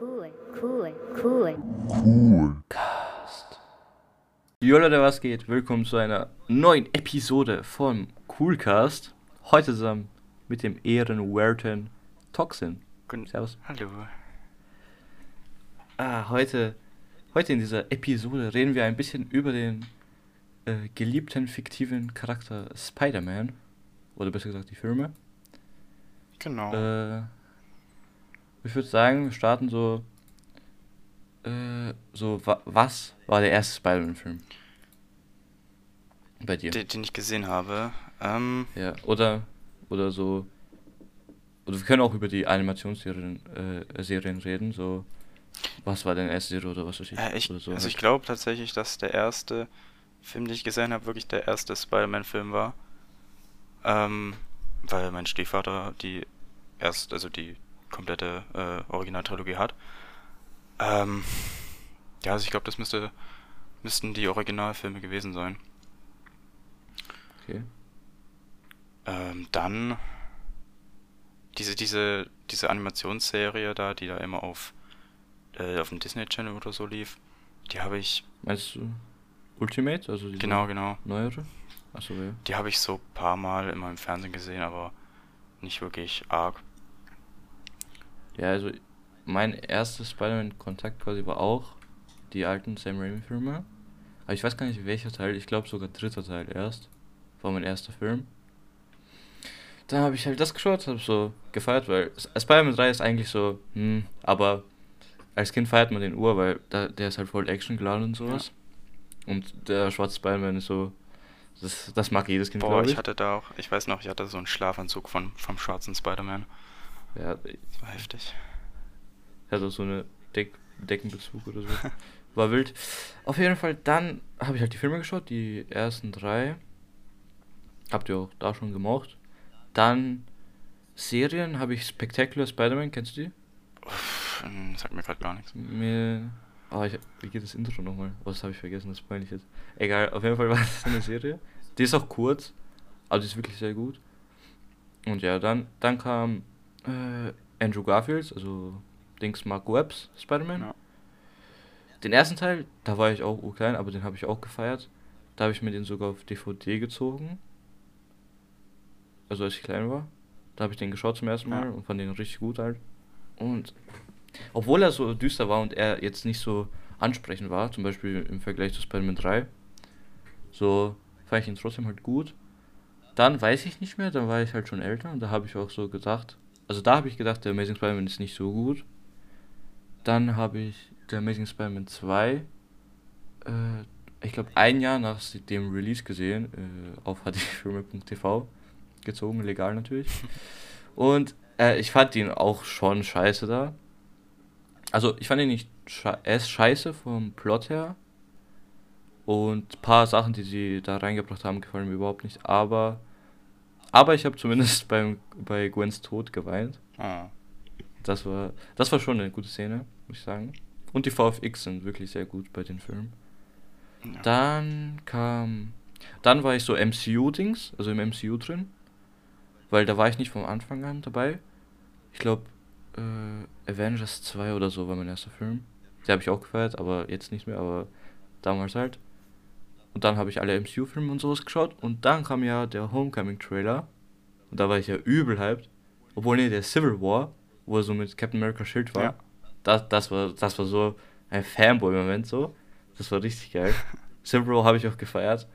cool, cool, cool. Coolcast. Jo Leute, was geht? Willkommen zu einer neuen Episode von Coolcast. Heute zusammen mit dem ehrenwerten Toxin. Guten Servus. Hallo. Ah, heute, heute in dieser Episode reden wir ein bisschen über den äh, geliebten fiktiven Charakter Spider-Man. Oder besser gesagt die Filme. Genau. Äh, ich würde sagen, wir starten so. Äh, so, wa was war der erste Spider-Man-Film? Bei dir? den, den ich gesehen habe. Ähm, Ja, oder, oder so. Oder wir können auch über die Animationsserien äh, Serien reden, so. Was war deine erste Serie oder was weiß ich? äh, ich so. also halt. ich glaube tatsächlich, dass der erste Film, den ich gesehen habe, wirklich der erste Spider-Man-Film war. Ähm, weil mein Stiefvater die erst, also die komplette äh, Originaltrilogie hat. Ähm, ja, also ich glaube, das müsste, müssten die Originalfilme gewesen sein. Okay. Ähm, dann diese, diese, diese Animationsserie da, die da immer auf, äh, auf dem Disney Channel oder so lief, die habe ich, Meinst du Ultimate? Also diese genau, genau, neuere? Achso, ja. die habe ich so ein paar Mal immer im Fernsehen gesehen, aber nicht wirklich arg. Ja, also mein erstes Spider-Man-Kontakt quasi war auch die alten Sam Raimi-Filme. Aber ich weiß gar nicht welcher Teil, ich glaube sogar dritter Teil erst. War mein erster Film. Dann habe ich halt das geschaut, habe so gefeiert, weil Spider-Man 3 ist eigentlich so, hm, aber als Kind feiert man den Ur, weil da, der ist halt voll Action geladen und sowas. Und der schwarze Spider-Man ist so, das, das mag jedes Kind, Boah, ich. ich hatte da auch, ich weiß noch, ich hatte so einen Schlafanzug von, vom schwarzen Spider-Man. Ja, Das war heftig. Hat auch so eine Deck Deckenbezug oder so. War wild. Auf jeden Fall, dann habe ich halt die Filme geschaut, die ersten drei. Habt ihr auch da schon gemocht. Dann Serien habe ich Spectacular Spider-Man, kennst du die? Uff, ähm, sagt mir gerade gar nichts. Mir. Ah, ich, wie geht das Intro nochmal? Oh, das habe ich vergessen, das ist peinlich jetzt. Egal, auf jeden Fall war das eine Serie. Die ist auch kurz, aber die ist wirklich sehr gut. Und ja, dann, dann kam äh, Andrew Garfield, also Dings Mark Webbs Spider-Man. Ja. Den ersten Teil, da war ich auch klein, aber den habe ich auch gefeiert. Da habe ich mir den sogar auf DVD gezogen. Also als ich klein war. Da habe ich den geschaut zum ersten Mal Ja. und fand den richtig gut halt. Und obwohl er so düster war und er jetzt nicht so ansprechend war, zum Beispiel im Vergleich zu Spider-Man 3, so fand ich ihn trotzdem halt gut. Dann weiß ich nicht mehr, dann war ich halt schon älter und da habe ich auch so gedacht, also da habe ich gedacht, der Amazing Spider-Man ist nicht so gut. Dann habe ich der Amazing Spider-Man 2, äh, ich glaube ein Jahr nach dem Release gesehen, äh, auf hdfilme.tv gezogen, legal natürlich. Und äh, ich fand ihn auch schon scheiße da. Also ich fand ihn nicht sche er ist scheiße vom Plot her. Und ein paar Sachen, die sie da reingebracht haben, gefallen mir überhaupt nicht. Aber, aber ich habe zumindest beim, bei Gwens Tod geweint. Ah, Das war, das war schon eine gute Szene, muss ich sagen. Und die VFX sind wirklich sehr gut bei den Filmen. ja. Dann kam. Dann war ich so MCU-Dings, also im MCU drin. Weil da war ich nicht vom Anfang an dabei. Ich glaube, äh, Avengers 2 oder so war mein erster Film. Den habe ich auch gefeiert, aber jetzt nicht mehr, aber damals halt. Und dann habe ich alle MCU-Filme und sowas geschaut. Und dann kam ja der Homecoming-Trailer. Und da war ich ja übel hyped. Obwohl, nee, der Civil War, wo er so mit Captain America Schild war. Ja. Das, das, war, das war so ein Fanboy-Moment so. Das war richtig geil. Civil War habe ich auch gefeiert.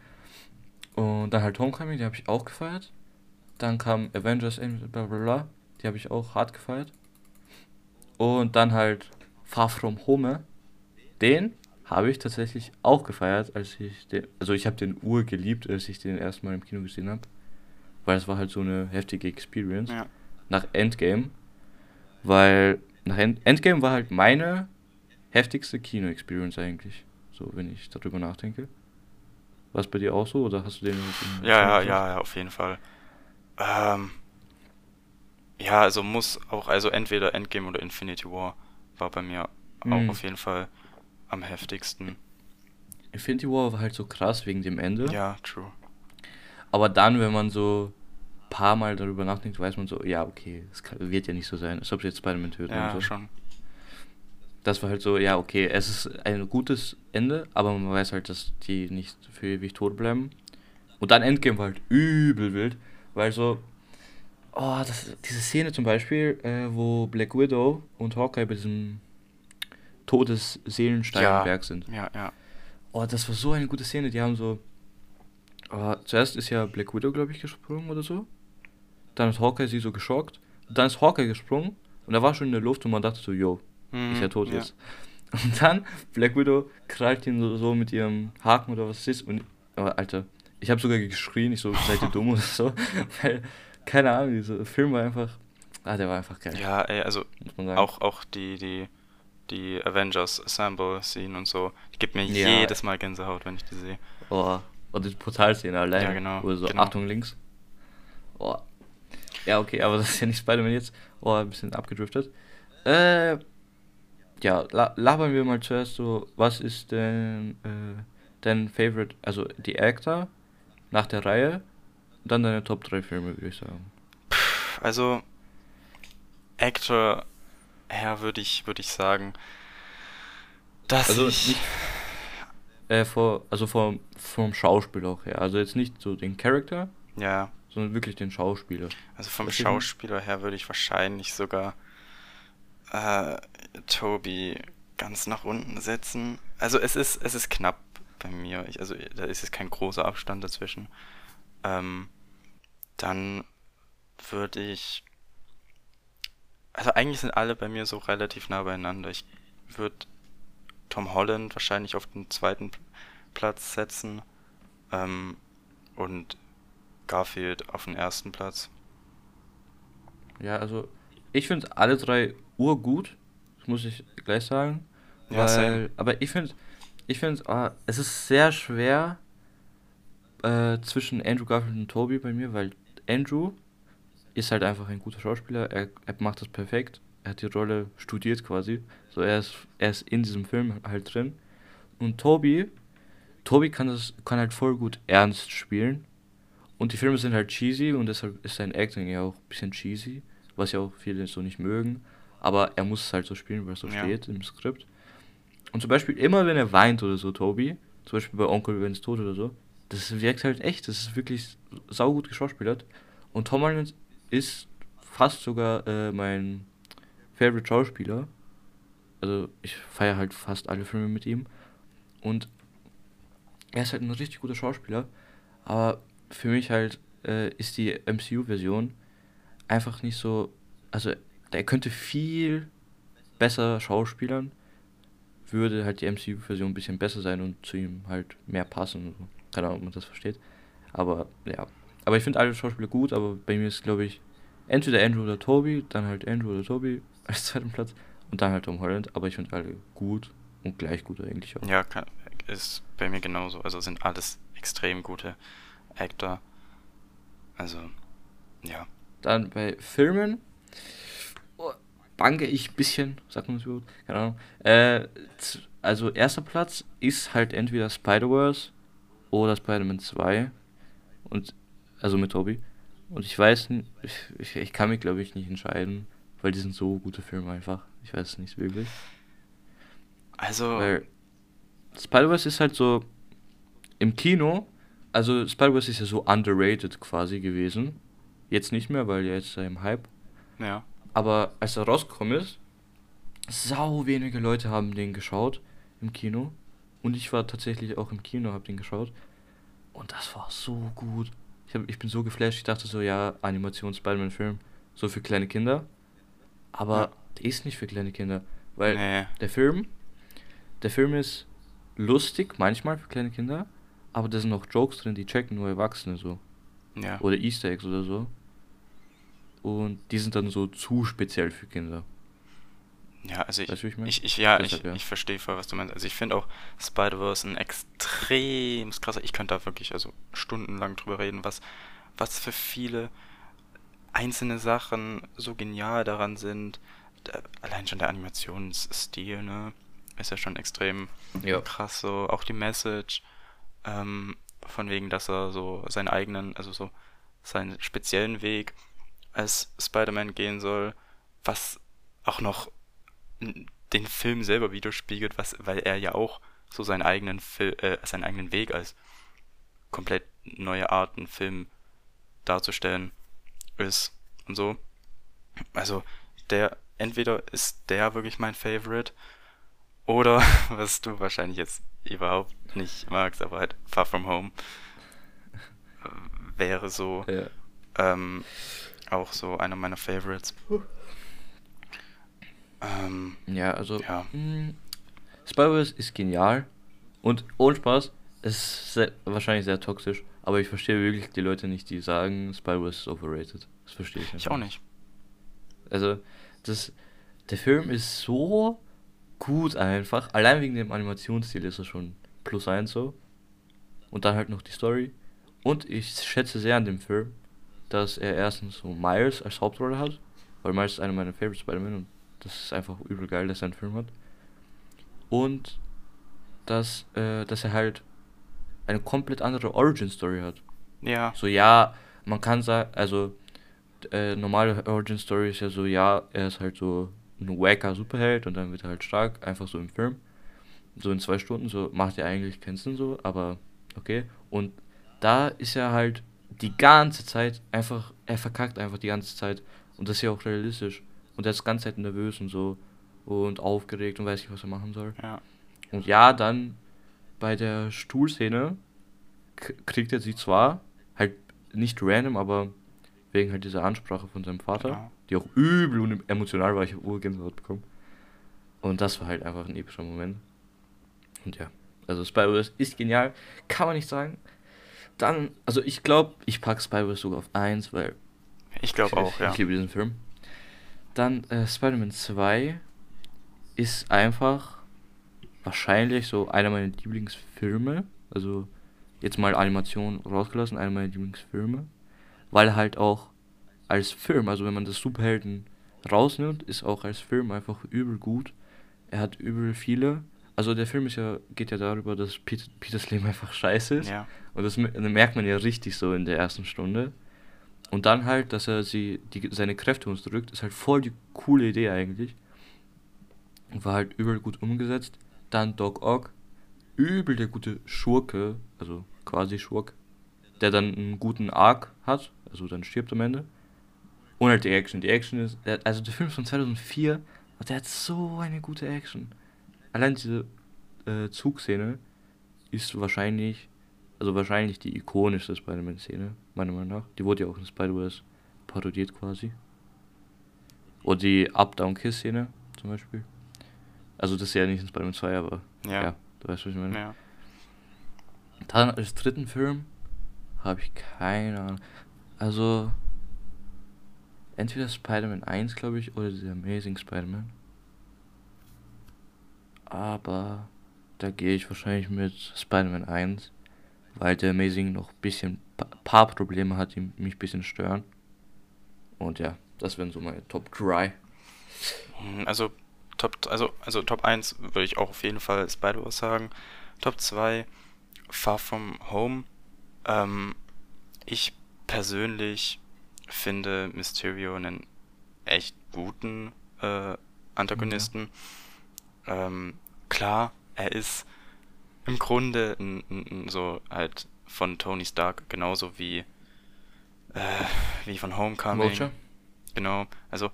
Und dann halt Homecoming, die habe ich auch gefeiert. Dann kam Avengers, bla bla bla. Die habe ich auch hart gefeiert. Und dann halt Far From Home. Den habe ich tatsächlich auch gefeiert, als ich den. Also ich habe den Ur geliebt, als ich den erstmal im Kino gesehen habe. Weil es war halt so eine heftige Experience. Ja. Nach Endgame. Weil nach End Endgame war halt meine heftigste Kino-Experience eigentlich. So, wenn ich darüber nachdenke. War es bei dir auch so oder hast du den Ja, ja, ja, ja, auf jeden Fall. Ähm, ja, also muss auch, also entweder Endgame oder Infinity War war bei mir Mhm. auch auf jeden Fall am heftigsten. Infinity War war halt so krass wegen dem Ende. Ja, true. Aber dann, wenn man so ein paar Mal darüber nachdenkt, weiß man so, ja, okay, es wird ja nicht so sein, als ob sie jetzt Spider-Man töten Ja, und so. schon. das war halt so, ja, okay, es ist ein gutes Ende, aber man weiß halt, dass die nicht für ewig tot bleiben. Und dann Endgame war halt übel wild, weil so, oh, das, diese Szene zum Beispiel, äh, wo Black Widow und Hawkeye bei diesem Todesseelensteinberg Ja. sind. Ja, ja. Oh, das war so eine gute Szene. Die haben so. Oh, zuerst ist ja Black Widow, glaube ich, gesprungen oder so. Dann ist Hawkeye sie so geschockt. Und dann ist Hawkeye gesprungen. Und er war schon in der Luft und man dachte so, yo, ist ja Mhm, tot jetzt. Und dann Black Widow krallt ihn so, so mit ihrem Haken oder was es ist. Und, oh, Alter, ich habe sogar geschrien. Ich so, seid ihr dumm oder so. Weil, keine Ahnung, dieser Film war einfach. Ah, der war einfach geil. Ja, ey, also muss man sagen. auch, auch die, die, die Avengers Assemble Scene und so, die gibt mir Ja. jedes Mal Gänsehaut, wenn ich die sehe. Oh, und die Portalszene allein. Ja, genau, Wo so, genau. Achtung links. Oh. Ja, okay, aber das ist ja nicht Spider-Man jetzt. Oh, ein bisschen abgedriftet. Äh, ja, la labern wir mal zuerst so, was ist denn äh, dein Favorite, also die Actor nach der Reihe, dann deine Top 3 Filme, würde ich sagen. Also, Actor her würde ich, würde ich sagen, dass Also ich. nicht, äh, vor, also vom, vom Schauspiel auch her. Also jetzt nicht so den Charakter, Ja, sondern wirklich den Schauspieler. also vom Deswegen- Schauspieler her würde ich wahrscheinlich sogar äh, Toby ganz nach unten setzen. Also es ist, es ist knapp bei mir. Ich, also da ist jetzt kein großer Abstand dazwischen. Ähm, dann würde ich. Also eigentlich sind alle bei mir so relativ nah beieinander. Ich würde Tom Holland wahrscheinlich auf den zweiten Platz setzen. Ähm, und Garfield auf den ersten Platz. Ja, also ich finde alle drei urgut, das muss ich gleich sagen. Ja, weil, same. aber ich finde, ich finde, ah, es ist sehr schwer äh, zwischen Andrew Garfield und Toby bei mir, weil Andrew ist halt einfach ein guter Schauspieler, er, er macht das perfekt, er hat die Rolle studiert quasi, so er ist, er ist in diesem Film halt drin. Und Toby, Toby kann das, kann halt voll gut ernst spielen. Und die Filme sind halt cheesy und deshalb ist sein Acting ja auch ein bisschen cheesy, was ja auch viele so nicht mögen. Aber er muss es halt so spielen, weil es so Ja. steht im Skript. Und zum Beispiel immer, wenn er weint oder so, Toby, zum Beispiel bei Onkel Ben's Tod oder so, das wirkt halt echt, das ist wirklich saugut geschauspielert. Und Tom Holland ist fast sogar äh, mein Favorite Schauspieler. Also ich feiere halt fast alle Filme mit ihm. Und er ist halt ein richtig guter Schauspieler. Aber für mich halt äh, ist die MCU-Version einfach nicht so. Also, der könnte viel besser schauspielern. Würde halt die MCU-Version ein bisschen besser sein und zu ihm halt mehr passen. Keine Ahnung, ob man das versteht. Aber ja. Aber ich finde alle Schauspieler gut, aber bei mir ist, glaube ich, entweder Andrew oder Toby, dann halt Andrew oder Toby als zweiten Platz und dann halt Tom Holland. Aber ich finde alle gut und gleich gut eigentlich auch. Ja, kann, ist bei mir genauso. Also sind alles extrem gute Actor. Also, ja. Dann bei Filmen bange ich ein bisschen, sagt man das überhaupt? Keine Ahnung. Äh, also erster Platz ist halt entweder Spider-Verse oder Spider-Man 2. Und also mit Toby. Und ich weiß nicht, ich, ich, ich kann mich glaube ich nicht entscheiden, weil die sind so gute Filme einfach. Ich weiß es nicht wirklich. Also, Weil Spider-Verse ist halt so im Kino, also Spider-Verse ist ja so underrated quasi gewesen. Jetzt nicht mehr, weil jetzt ist er im Hype. ja. Aber als er rausgekommen ist, sau wenige Leute haben den geschaut im Kino. Und ich war tatsächlich auch im Kino, hab den geschaut. Und das war so gut. Ich, hab, ich bin so geflasht, ich dachte so, ja, Animations-Spider-Man-Film, so für kleine Kinder. Aber Ja. der ist nicht für kleine Kinder. Weil Nee. der Film, der Film ist lustig, manchmal für kleine Kinder, aber da sind auch Jokes drin, die checken nur Erwachsene so. Ja. Oder Easter Eggs oder so. Und die sind dann so zu speziell für Kinder. Ja, also ich, Weißt du, ich meine? ich, ich, ja, Deshalb, ich, ja. ich verstehe voll, was du meinst. Also ich finde auch Spider-Verse ein extrem krasser, ich könnte da wirklich also stundenlang drüber reden, was, was für viele einzelne Sachen so genial daran sind. Allein schon der Animationsstil, ne, ist ja schon extrem Ja. krass so. Auch die Message, ähm, von wegen, dass er so seinen eigenen, also so seinen speziellen Weg als Spider-Man gehen soll, was auch noch den Film selber widerspiegelt, was, weil er ja auch so seinen eigenen Fil äh, seinen eigenen Weg als komplett neue Art, einen Film darzustellen ist und so. Also der entweder ist der wirklich mein Favorite oder was du wahrscheinlich jetzt überhaupt nicht magst, aber halt Far From Home äh, wäre so Ja. ähm, auch so einer meiner Favorites. Ähm, Ja, also Ja. mh, Spider-Verse ist genial und ohne Spaß, es ist sehr, wahrscheinlich sehr toxisch, aber ich verstehe wirklich die Leute nicht, die sagen, Spider-Verse ist overrated. Das verstehe ich ich einfach auch nicht. Also, das, der Film ist so gut einfach. Allein wegen dem Animationsstil ist er schon plus eins so. Und dann halt noch die Story. Und ich schätze sehr an dem Film, dass er erstens so Miles als Hauptrolle hat. Weil Miles ist einer meiner Favorite Spider-Man und das ist einfach übel geil, dass er einen Film hat. Und dass, äh, dass er halt eine komplett andere Origin-Story hat. Ja, So, ja, man kann sagen, also, äh, normale Origin Story ist ja so, ja, er ist halt so ein wacker Superheld und dann wird er halt stark, einfach so im Film. So in zwei Stunden, so macht er eigentlich keinen Sinn so, aber okay. Und da ist er halt die ganze Zeit einfach, er verkackt einfach die ganze Zeit. Und das ist ja auch realistisch. Und er ist die ganze Zeit nervös und so und aufgeregt und weiß nicht, was er machen soll. ja, Und ja, dann bei der Stuhlszene kriegt er sie zwar halt nicht random, aber wegen halt dieser Ansprache von seinem Vater, Genau. die auch übel und emotional war, ich habe Urgänsehaut bekommen. Und das war halt einfach ein epischer Moment. Und ja, also Spy-Verse ist genial, kann man nicht sagen. Dann, also ich glaube, ich packe Spy-Verse sogar auf 1, weil ich glaube auch, ja. ich liebe diesen Film. Dann äh, Spider-Man 2 ist einfach wahrscheinlich so einer meiner Lieblingsfilme. Also jetzt mal Animation rausgelassen, einer meiner Lieblingsfilme. Weil halt auch als Film, also wenn man das Superhelden rausnimmt, ist auch als Film einfach übel gut. Er hat übel viele. Also der Film ist ja, geht ja darüber, dass Peter, Peters Leben einfach scheiße ist. Ja, Und das me- merkt man ja richtig so in der ersten Stunde. Und dann halt, dass er sie, die, seine Kräfte uns drückt, ist halt voll die coole Idee eigentlich. Und war halt übel gut umgesetzt. Dann Doc Ock, übel der gute Schurke, also quasi Schurk, der dann einen guten Arc hat, also dann stirbt am Ende. Und halt die Action. Die Action ist, also der Film ist von 2004, und der hat so eine gute Action. Allein diese äh, Zugszene ist wahrscheinlich also wahrscheinlich die ikonischste Spider-Man-Szene, meiner Meinung nach. Die wurde ja auch in Spider-Verse parodiert quasi. Oder die Up-Down-Kiss-Szene zum Beispiel. Also das ist ja nicht in Spider-Man 2, aber ja. ja, du weißt, was ich meine. ja. Dann als dritten Film habe ich keine Ahnung. Also entweder Spider-Man 1, glaube ich, oder The Amazing Spider-Man. Aber da gehe ich wahrscheinlich mit Spider-Man 1, weil der Amazing noch ein bisschen pa paar Probleme hat, die mich ein bisschen stören. Und ja, das wären so meine Top 3. Hm, Also Top, also, also Top 1 würde ich auch auf jeden Fall Spider-Verse sagen. Top 2 Far From Home. Ähm, ich persönlich finde Mysterio einen echt guten äh, Antagonisten. Ähm, klar, er ist im Grunde n, n, so halt von Tony Stark genauso wie äh, wie von Homecoming. Vulture? Genau, also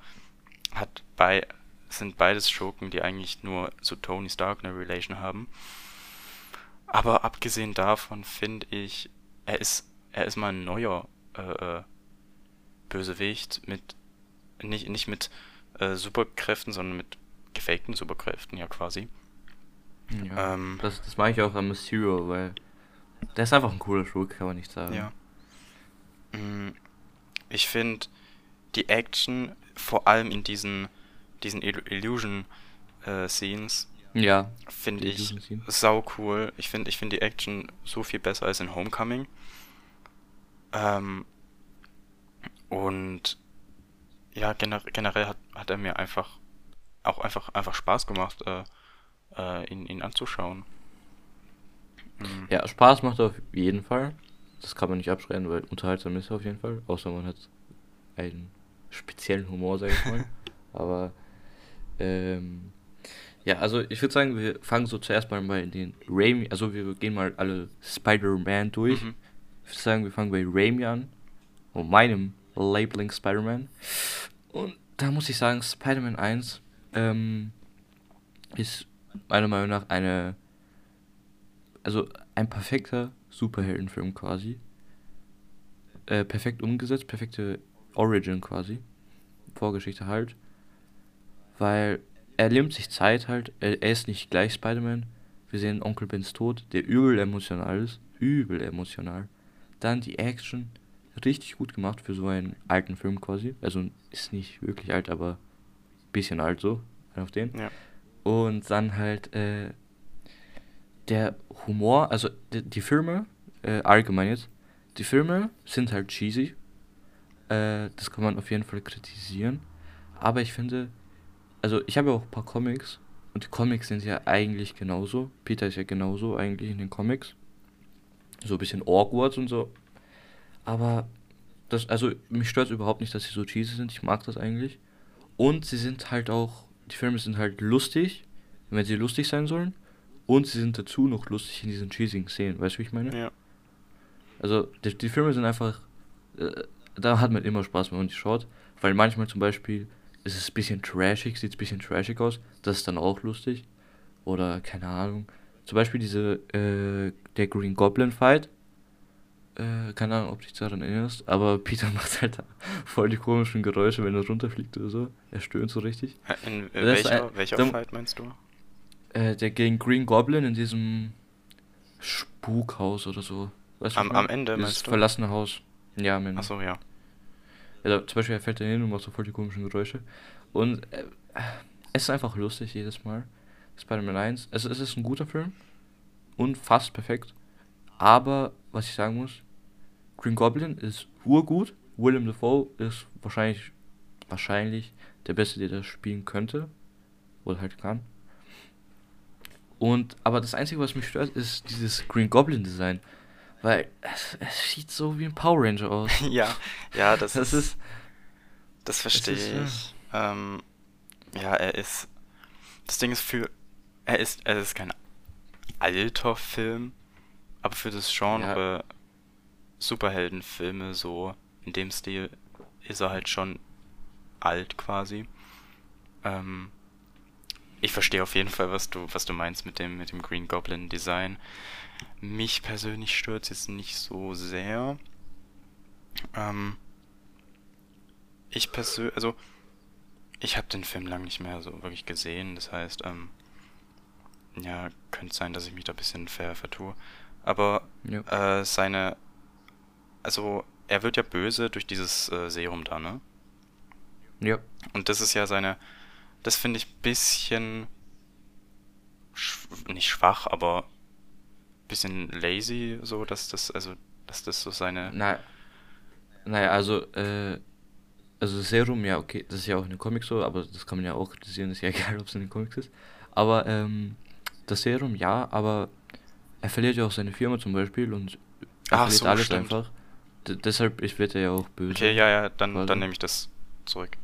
hat bei sind beides Schurken, die eigentlich nur zu Tony Stark eine Relation haben. Aber abgesehen davon finde ich, er ist er ist mal ein neuer äh, äh, Bösewicht mit nicht nicht mit äh, Superkräften, sondern mit gefakten Superkräften ja quasi. Ja. Ähm, das, das mag ich auch an Mysterio, weil der ist einfach ein cooler Schurke, kann man nicht sagen. Ja. Mm, Ich finde die Action, vor allem in diesen, diesen Illu- Illusion-Scenes, Ja, finde ich sau cool. Ich finde ich find die Action so viel besser als in Homecoming. Ähm, und ja, gener generell hat, hat er mir einfach auch einfach, einfach Spaß gemacht, äh, äh, ihn, ihn anzuschauen. Mm, Ja, Spaß macht er auf jeden Fall. Das kann man nicht abschreiben, weil unterhaltsam ist er auf jeden Fall. Außer man hat einen speziellen Humor, sag ich mal. Aber ähm, Ja, also ich würde sagen, wir fangen so zuerst mal bei den Raimi, also wir gehen mal alle Spider-Man durch. Mhm. Ich würde sagen, wir fangen bei Raimi an, und meinem Labeling Spider-Man. Und da muss ich sagen, Spider-Man 1 ähm, ist meiner Meinung nach eine, also ein perfekter Superheldenfilm quasi. Äh, perfekt umgesetzt, perfekte Origin quasi. Vorgeschichte halt. Weil er nimmt sich Zeit halt, er, er ist nicht gleich Spider-Man. Wir sehen Onkel Bens Tod, der übel emotional ist. Übel emotional. Dann die Action, richtig gut gemacht für so einen alten Film quasi. Also ist nicht wirklich alt, aber bisschen alt so, auf den. Ja. Und dann halt äh, der Humor, also die, die Filme, äh, allgemein jetzt, die Filme sind halt cheesy. Äh, das kann man auf jeden Fall kritisieren. Aber ich finde, also ich habe ja auch ein paar Comics und die Comics sind ja eigentlich genauso. Peter ist ja genauso eigentlich in den Comics. So ein bisschen awkward und so. Aber das, also mich stört überhaupt nicht, dass sie so cheesy sind. Ich mag das eigentlich. Und sie sind halt auch, die Filme sind halt lustig, wenn sie lustig sein sollen. Und sie sind dazu noch lustig in diesen cheesigen Szenen. Weißt du, wie ich meine? Ja. Also die, die Filme sind einfach, äh, da hat man immer Spaß, wenn man die schaut. Weil manchmal zum Beispiel ist es ein bisschen trashig, sieht es ein bisschen trashig aus. Das ist dann auch lustig. Oder keine Ahnung. Zum Beispiel diese, äh, der Green Goblin Fight. Äh, keine Ahnung, ob du dich daran erinnerst. Aber Peter macht halt voll die komischen Geräusche, wenn er runterfliegt oder so. Er stöhnt so richtig. In ist welcher, ein- welcher da- Fight meinst du? Äh, der gegen Green Goblin in diesem Spukhaus oder so. Weißt Am, am? Ende Dieses meinst du? verlassene Haus. Ja, am Ende. Achso, ja. Ja, zum Beispiel, er fällt da hin und macht so voll die komischen Geräusche. Und äh, es ist einfach lustig jedes Mal. Spider-Man 1. Also, es ist ein guter Film. Und fast perfekt. Aber, was ich sagen muss, Green Goblin ist urgut. Willem Dafoe ist wahrscheinlich, wahrscheinlich der Beste, der das spielen könnte. Oder halt kann. Und, aber das Einzige, was mich stört, ist dieses Green Goblin Design. Weil es, es sieht so wie ein Power Ranger aus. ja, ja, das, Das ist, ist, das verstehe ist, ja. ich. Ähm, ja, er ist. Das Ding ist für. Er ist, er ist kein alter Film, aber für das Genre Superheldenfilme so in dem Stil ist er halt schon alt quasi. Ähm, ich verstehe auf jeden Fall, was du, was du meinst mit dem, mit dem Green Goblin Design. Mich persönlich stört es jetzt nicht so sehr. Ähm, ich persönlich, also ich habe den Film lang nicht mehr so wirklich gesehen. Das heißt, ähm, ja, könnte sein, dass ich mich da ein bisschen ver vertue. Aber ja. äh, seine, also er wird ja böse durch dieses äh, Serum da, ne? Ja. Und das ist ja seine, das finde ich bisschen, sch nicht schwach, aber bisschen lazy, so, dass das, also, dass das so seine, Na, naja, also, äh, also Serum, ja, okay, das ist ja auch in den Comics so, aber das kann man ja auch kritisieren, ist ja egal, ob es in den Comics ist. Aber, ähm, das Serum, ja, aber er verliert ja auch seine Firma zum Beispiel und er Ach verliert so, alles stimmt. einfach. D deshalb ist, wird er ja auch böse. okay, ja, ja, dann, quasi. dann nehme ich das zurück.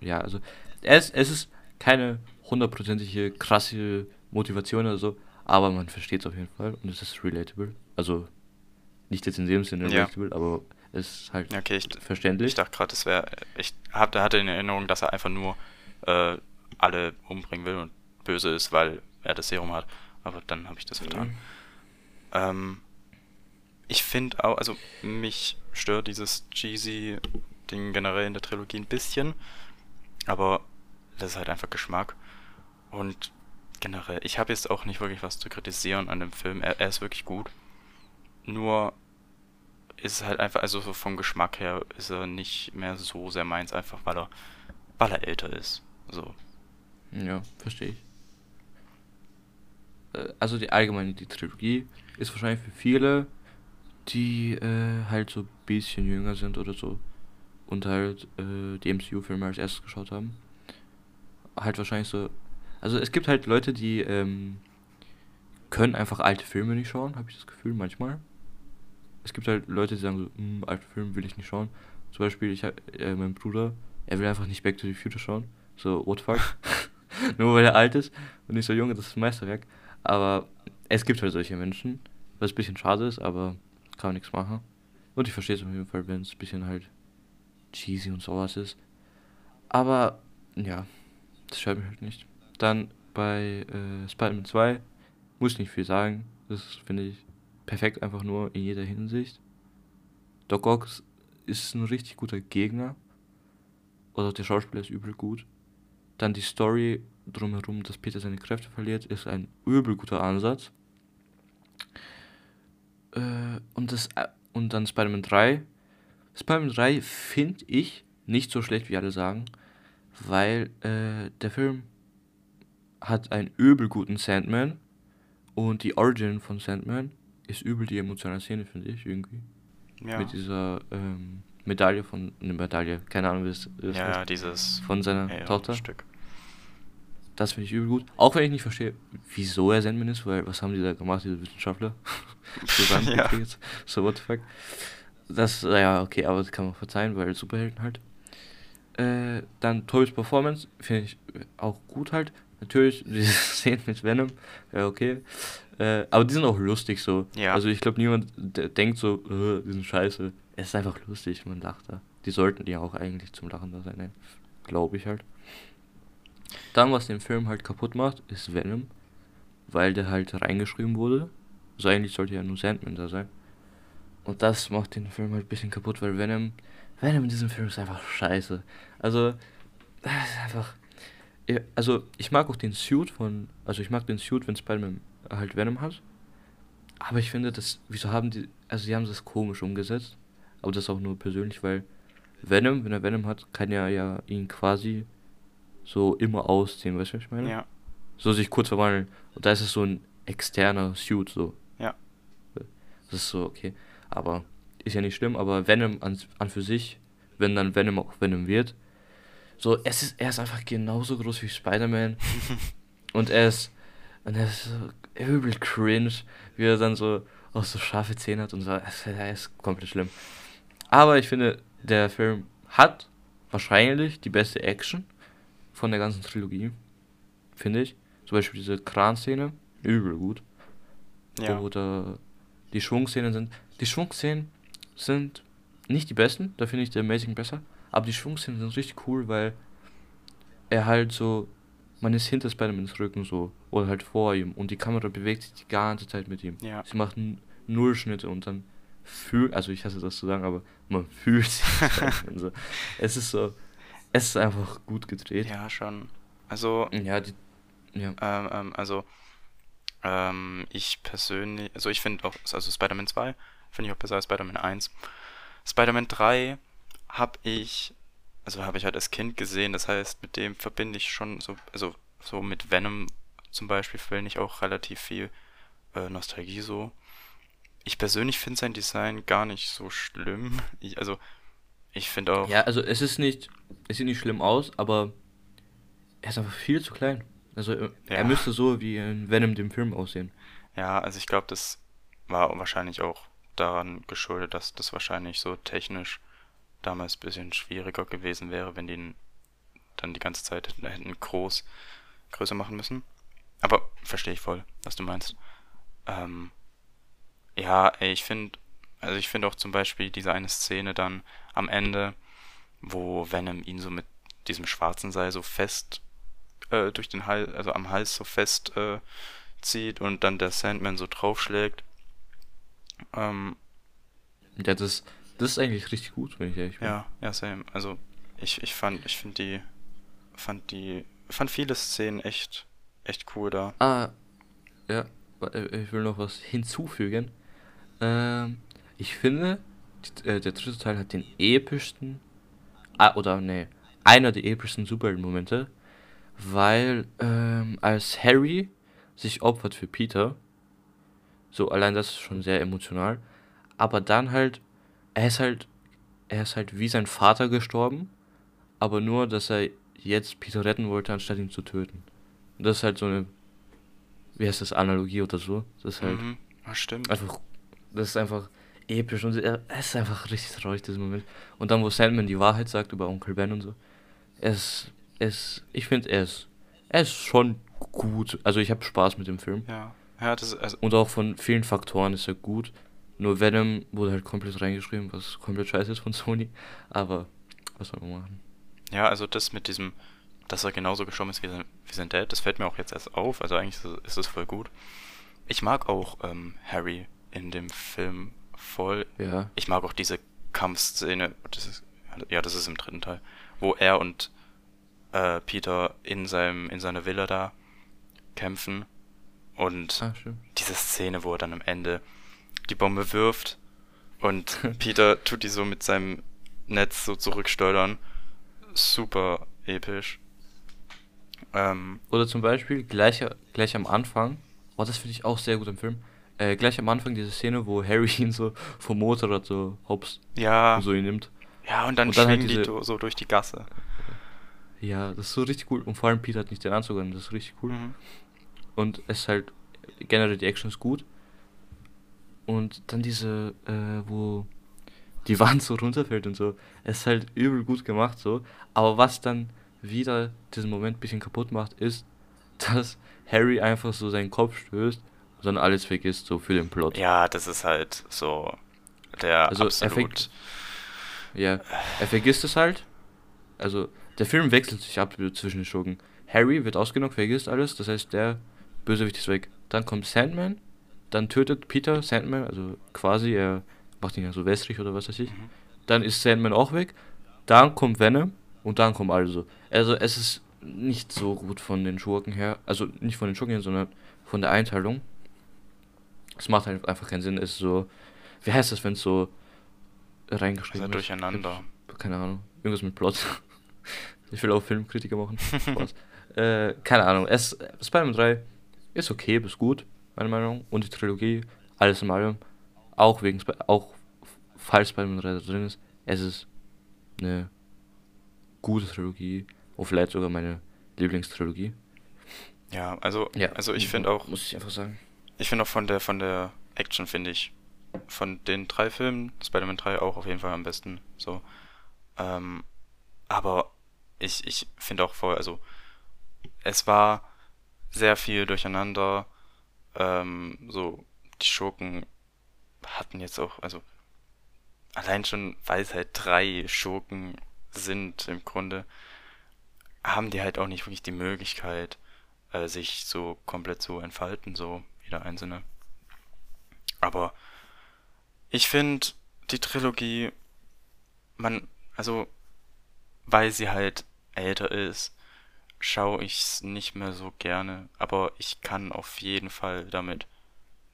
Ja, also, es, es ist keine hundertprozentige krasse Motivation oder so, aber man versteht es auf jeden Fall und es ist relatable. Also, nicht jetzt in dem Sinne Ja. relatable, aber es ist halt okay, ich, verständlich. ich dachte gerade, das wäre, ich hab, hatte in Erinnerung, dass er einfach nur äh, alle umbringen will und böse ist, weil er das Serum hat. Aber dann habe ich das vertan. Ähm, ich finde auch, also mich stört dieses cheesy Ding generell in der Trilogie ein bisschen, aber das ist halt einfach Geschmack. Und generell, ich habe jetzt auch nicht wirklich was zu kritisieren an dem Film. Er, er ist wirklich gut. Nur ist es halt einfach, also so vom Geschmack her ist er nicht mehr so sehr meins, einfach weil er, weil er älter ist. So. Ja, verstehe ich. Äh, Also die allgemeine die Trilogie ist wahrscheinlich für viele, die äh, halt so ein bisschen jünger sind oder so und halt äh, die MCU-Filme als erstes geschaut haben. Halt wahrscheinlich so. Also es gibt halt Leute, die ähm, können einfach alte Filme nicht schauen, habe ich das Gefühl manchmal. Es gibt halt Leute, die sagen so, "Hm, alte Filme will ich nicht schauen. Zum Beispiel, ich hab, äh, mein Bruder, er will einfach nicht Back to the Future schauen. So, what the fuck? Nur weil er alt ist und nicht so jung, das ist ein Meisterwerk. Aber es gibt halt solche Menschen, was ein bisschen schade ist, aber kann man nichts machen. Und ich verstehe es auf jeden Fall, wenn es ein bisschen halt cheesy und sowas ist. Aber ja, das stört mich halt nicht. Dann bei äh, Spider-Man 2 muss ich nicht viel sagen. Das finde ich perfekt einfach nur in jeder Hinsicht. Doc Ock ist ein richtig guter Gegner. Oder der Schauspieler ist übel gut. Dann die Story drumherum, dass Peter seine Kräfte verliert, ist ein übel guter Ansatz. Äh, und, das, äh, und dann Spider-Man 3. Spider-Man 3 finde ich nicht so schlecht, wie alle sagen, weil äh, der Film hat einen übel guten Sandman und die Origin von Sandman ist übel die emotionale Szene, finde ich, irgendwie. Ja. Mit dieser ähm, Medaille von, eine Medaille, keine Ahnung, wie es ist. Ja, dieses Von seiner ja, ja, Tochter. Stück. Das finde ich übel gut. Auch wenn ich nicht verstehe, wieso er Sandman ist, weil was haben die da gemacht, diese Wissenschaftler? Ja. So, what the fuck. Das, ja, okay, aber das kann man verzeihen, weil Superhelden halt. Äh, dann Tobis Performance finde ich auch gut halt. Natürlich, diese Szenen mit Venom, ja, okay. Äh, aber die sind auch lustig so. Ja. Also ich glaube, niemand denkt so, äh, die sind scheiße. Es ist einfach lustig, man lacht da. Die sollten ja auch eigentlich zum Lachen da sein, glaube ich halt. Dann, was den Film halt kaputt macht, ist Venom, weil der halt reingeschrieben wurde. Also eigentlich sollte ja nur Sandman da sein. Und das macht den Film halt ein bisschen kaputt, weil Venom, Venom in diesem Film ist einfach scheiße. Also, das ist einfach. Also, ich mag auch den Suit von. Also, ich mag den Suit, wenn Spider-Man halt Venom hat. Aber ich finde, das. Wieso haben die. Also, die haben das komisch umgesetzt. Aber das auch nur persönlich, weil Venom, wenn er Venom hat, kann er ja ihn quasi so immer ausziehen, weißt du, was ich meine? Ja. So sich kurz verwandeln. Und da ist es so ein externer Suit, so. Ja. Das ist so, okay. Aber ist ja nicht schlimm, aber Venom an, an für sich, wenn dann Venom auch Venom wird, so, es ist, er ist einfach genauso groß wie Spider-Man. und er ist, und er ist so übel cringe, wie er dann so auch so scharfe Zähne hat und so. Es, er ist komplett schlimm. Aber ich finde, der Film hat wahrscheinlich die beste Action von der ganzen Trilogie. Finde ich. Zum Beispiel diese Kran-Szene, übel gut. Ja. Oder die Schwungszenen sind. Die Schwungszenen sind nicht die besten, da finde ich The Amazing besser. Aber die Schwungszenen sind richtig cool, weil er halt so. Man ist hinter Spider-Mans Rücken so. Oder halt vor ihm. Und die Kamera bewegt sich die ganze Zeit mit ihm. Ja. Sie macht null Schnitte und dann fühlt. Also ich hasse das zu sagen, aber man fühlt sich. So. Es ist so. Es ist einfach gut gedreht. Ja, schon. Also, Ja, die. Ja. ähm, ähm, also, ähm, ich persönlich, also ich finde auch, also Spider-Man 2 finde ich auch besser als Spider-Man 1. Spider-Man 3 habe ich, also habe ich halt als Kind gesehen, das heißt, mit dem verbinde ich schon so, also so mit Venom zum Beispiel verbinde ich auch relativ viel äh, Nostalgie so. Ich persönlich finde sein Design gar nicht so schlimm. Ich, also, ich finde auch, Ja, also es ist nicht, es sieht nicht schlimm aus, aber er ist einfach viel zu klein. Also er, er Ja. müsste so wie in Venom dem Film aussehen. Ja, also ich glaube, das war wahrscheinlich auch daran geschuldet, dass das wahrscheinlich so technisch damals ein bisschen schwieriger gewesen wäre, wenn die ihn dann die ganze Zeit hätten- hätten groß, größer machen müssen. Aber verstehe ich voll, was du meinst. Ähm, ja, ey, ich finde, also ich finde auch zum Beispiel diese eine Szene dann am Ende, wo Venom ihn so mit diesem schwarzen Seil so fest äh, durch den Hals, also am Hals so fest äh, zieht und dann der Sandman so draufschlägt. Ähm, Ja, das, das ist eigentlich richtig gut, wenn ich ehrlich bin. ja, ja, same. Also ich, ich fand, ich finde die, fand die, fand viele Szenen echt, echt cool da. Ah, ja, äh, ich will noch was hinzufügen. Ähm, ich finde, äh, der dritte Teil hat den epischsten, ah, oder nee, einer der epischsten Superhelden-Momente, weil ähm, als Harry sich opfert für Peter, so allein das ist schon sehr emotional, aber dann halt, er ist halt, er ist halt wie sein Vater gestorben, aber nur, dass er jetzt Peter retten wollte, anstatt ihn zu töten. Und das ist halt so eine wie heißt das, Analogie oder so. Das ist halt Mhm, ja, stimmt. einfach, das ist einfach episch und er- es ist einfach richtig traurig, dieser Moment. Und dann, wo Sandman die Wahrheit sagt über Onkel Ben und so, es, es, ich finde, er ist, er ist schon gut. Also ich habe Spaß mit dem Film. Ja. Ja, das also, Und auch von vielen Faktoren ist er gut. Nur Venom wurde halt komplett reingeschrieben, was komplett scheiße ist von Sony. Aber was soll man machen? ja, also das mit diesem, dass er genauso gestorben ist wie sein, wie sein Dad, das fällt mir auch jetzt erst auf. Also eigentlich ist es voll gut. Ich mag auch ähm, Harry in dem Film voll. Ja. Ich mag auch diese Kampfszene, das ist, ja, das ist im dritten Teil, wo er und äh, Peter in seinem, in seiner Villa da kämpfen und Ah, diese Szene, wo er dann am Ende die Bombe wirft und Peter tut die so mit seinem Netz so zurücksteuern. Super episch. Ähm, Oder zum Beispiel gleich, gleich am Anfang, oh, das finde ich auch sehr gut im Film. Äh, gleich am Anfang diese Szene, wo Harry ihn so vom Motorrad so hops ja, so ihn nimmt. ja, und dann, und dann halt schwingen die diese- do- so durch die Gasse. Ja, das ist so richtig cool. Und vor allem Peter hat nicht den Anzug an, das ist richtig cool. Mhm. Und es ist halt, generell die Action ist gut. Und dann diese, äh, wo die Wand so runterfällt und so. Es ist halt übel gut gemacht so. Aber was dann wieder diesen Moment ein bisschen kaputt macht, ist, dass Harry einfach so seinen Kopf stößt dann alles vergisst, so für den Plot. Ja, das ist halt so der Also, er absolut. fängt- Ja, er vergisst es halt. Also, der Film wechselt sich ab zwischen den Schurken. Harry wird ausgenockt, vergisst alles, das heißt, der Bösewicht ist weg. Dann kommt Sandman, dann tötet Peter Sandman, also quasi, er macht ihn ja so wässrig oder was weiß ich. Mhm. Dann ist Sandman auch weg, dann kommt Venom und dann kommt also. Also, es ist nicht so gut von den Schurken her, also nicht von den Schurken her, sondern von der Einteilung. Es macht halt einfach keinen Sinn, es ist so, wie heißt das, wenn es so reingeschrieben Also durcheinander. keine Ahnung, irgendwas mit Plot. ich will auch Filmkritiker machen. Äh, keine Ahnung. Es, Spider-Man 3 ist okay, bis gut, meine Meinung. Und die Trilogie, alles in allem, auch wegen Sp auch falls Spider-Man 3 da drin ist, es ist eine gute Trilogie. Und vielleicht sogar meine Lieblingstrilogie. Ja, also, also ich finde auch, Muss ich einfach sagen. Ich finde auch von der von der Action finde ich von den drei Filmen Spider-Man 3 auch auf jeden Fall am besten. So, ähm, aber ich ich finde auch voll, also es war sehr viel durcheinander. Ähm, so die Schurken hatten jetzt auch, also allein schon, weil es halt drei Schurken sind im Grunde, haben die halt auch nicht wirklich die Möglichkeit, äh, sich so komplett zu entfalten, so jeder einzelne. Aber ich finde die Trilogie, man, also, weil sie halt älter ist, schaue ich's nicht mehr so gerne, aber ich kann auf jeden Fall damit,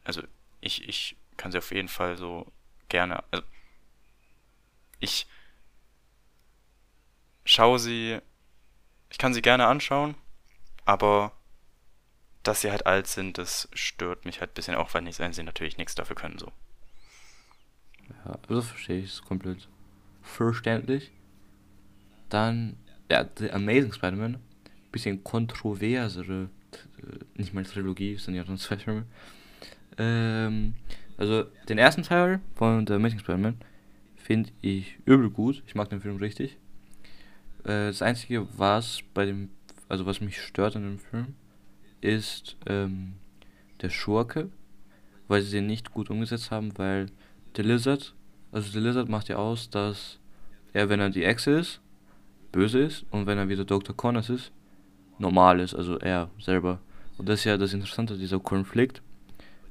also ich, ich kann sie auf jeden Fall so gerne, also ich schaue sie, ich kann sie gerne anschauen, aber dass sie halt alt sind, das stört mich halt ein bisschen auch, weil sie natürlich nichts dafür können, so. Ja, also verstehe ich es komplett verständlich. Dann, ja, The Amazing Spider-Man. Bisschen kontroversere, äh, nicht mal Trilogie, sind ja nur zwei Filme. Ähm, also, den ersten Teil von The Amazing Spider-Man finde ich übel gut. Ich mag den Film richtig. Äh, das Einzige, was bei dem, also was mich stört an dem Film, ist ähm, der Schurke, weil sie den nicht gut umgesetzt haben, weil der Lizard, also der Lizard macht ja aus, dass er, wenn er die Echse ist, böse ist und wenn er wieder Dr. Connors ist, normal ist, also er selber. Und das ist ja das Interessante, dieser Konflikt.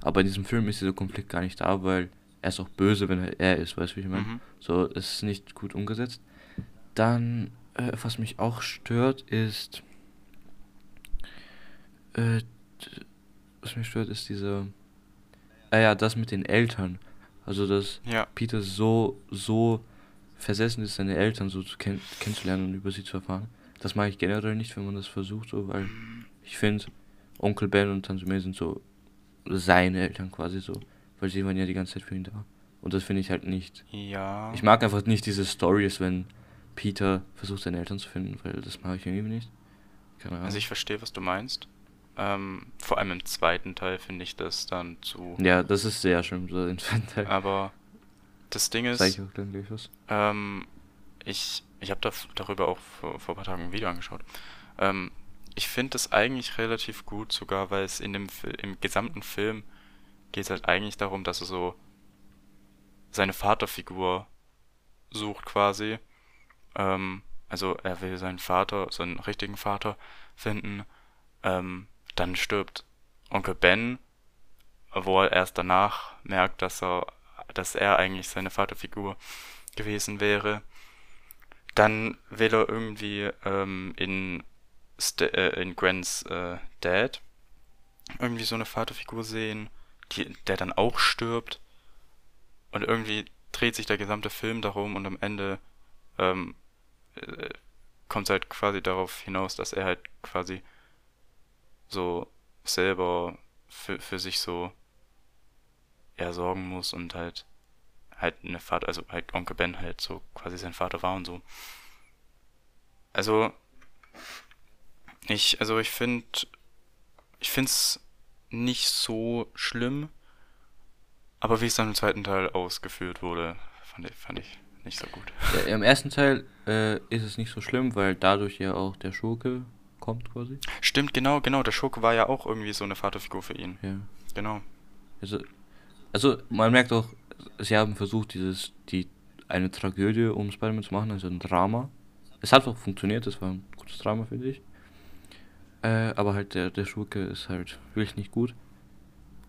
Aber in diesem Film ist dieser Konflikt gar nicht da, weil er ist auch böse, wenn er er ist, weißt du, wie ich meine? Mhm. So, es ist nicht gut umgesetzt. Dann, äh, was mich auch stört, ist. Äh, was mich stört, ist diese. Ah ja, das mit den Eltern. Also, dass Ja, Peter so, so versessen ist, seine Eltern so zu kenn kennenzulernen und über sie zu erfahren. Das mag ich generell nicht, wenn man das versucht, so, weil ich finde, Onkel Ben und Tante May sind so seine Eltern quasi so, weil sie waren ja die ganze Zeit für ihn da. Und das finde ich halt nicht. ja. Ich mag einfach nicht diese Stories, wenn Peter versucht, seine Eltern zu finden, weil das mag ich irgendwie nicht. Keine Ahnung. Also ich verstehe, was du meinst. Ähm, vor allem im zweiten Teil finde ich das dann zu. ja, das ist sehr schlimm, so in zweiten Teil. Aber das Ding ist, ich ähm, ich, ich habe da, darüber auch vor, vor ein paar Tagen ein Video angeschaut. Ähm, ich finde es eigentlich relativ gut sogar, weil es in dem im gesamten Film geht es halt eigentlich darum, dass er so seine Vaterfigur sucht quasi. Ähm, also er will seinen Vater, seinen richtigen Vater finden. Ähm, dann stirbt Onkel Ben, wo er erst danach merkt, dass er, dass er eigentlich seine Vaterfigur gewesen wäre. Dann will er irgendwie ähm, in, St äh, in Grants äh, Dad irgendwie so eine Vaterfigur sehen, die, der dann auch stirbt. Und irgendwie dreht sich der gesamte Film darum und am Ende ähm, äh, kommt es halt quasi darauf hinaus, dass er halt quasi so selber für, für sich so eher sorgen muss und halt halt eine Vater, also halt Onkel Ben halt so quasi sein Vater war und so. Also ich, also ich finde, ich finde es nicht so schlimm, aber wie es dann im zweiten Teil ausgeführt wurde, fand ich, fand ich nicht so gut. Ja, Im ersten Teil äh, ist es nicht so schlimm, weil dadurch ja auch der Schurke kommt quasi. Stimmt, genau, genau. Der Schurke war ja auch irgendwie so eine Vaterfigur für ihn. Ja. Genau. Also, also man merkt auch, sie haben versucht, dieses, die, eine Tragödie um Spider-Man zu machen, also ein Drama. Es hat auch funktioniert, es war ein gutes Drama, finde ich. Äh, aber halt der, der Schurke ist halt wirklich nicht gut.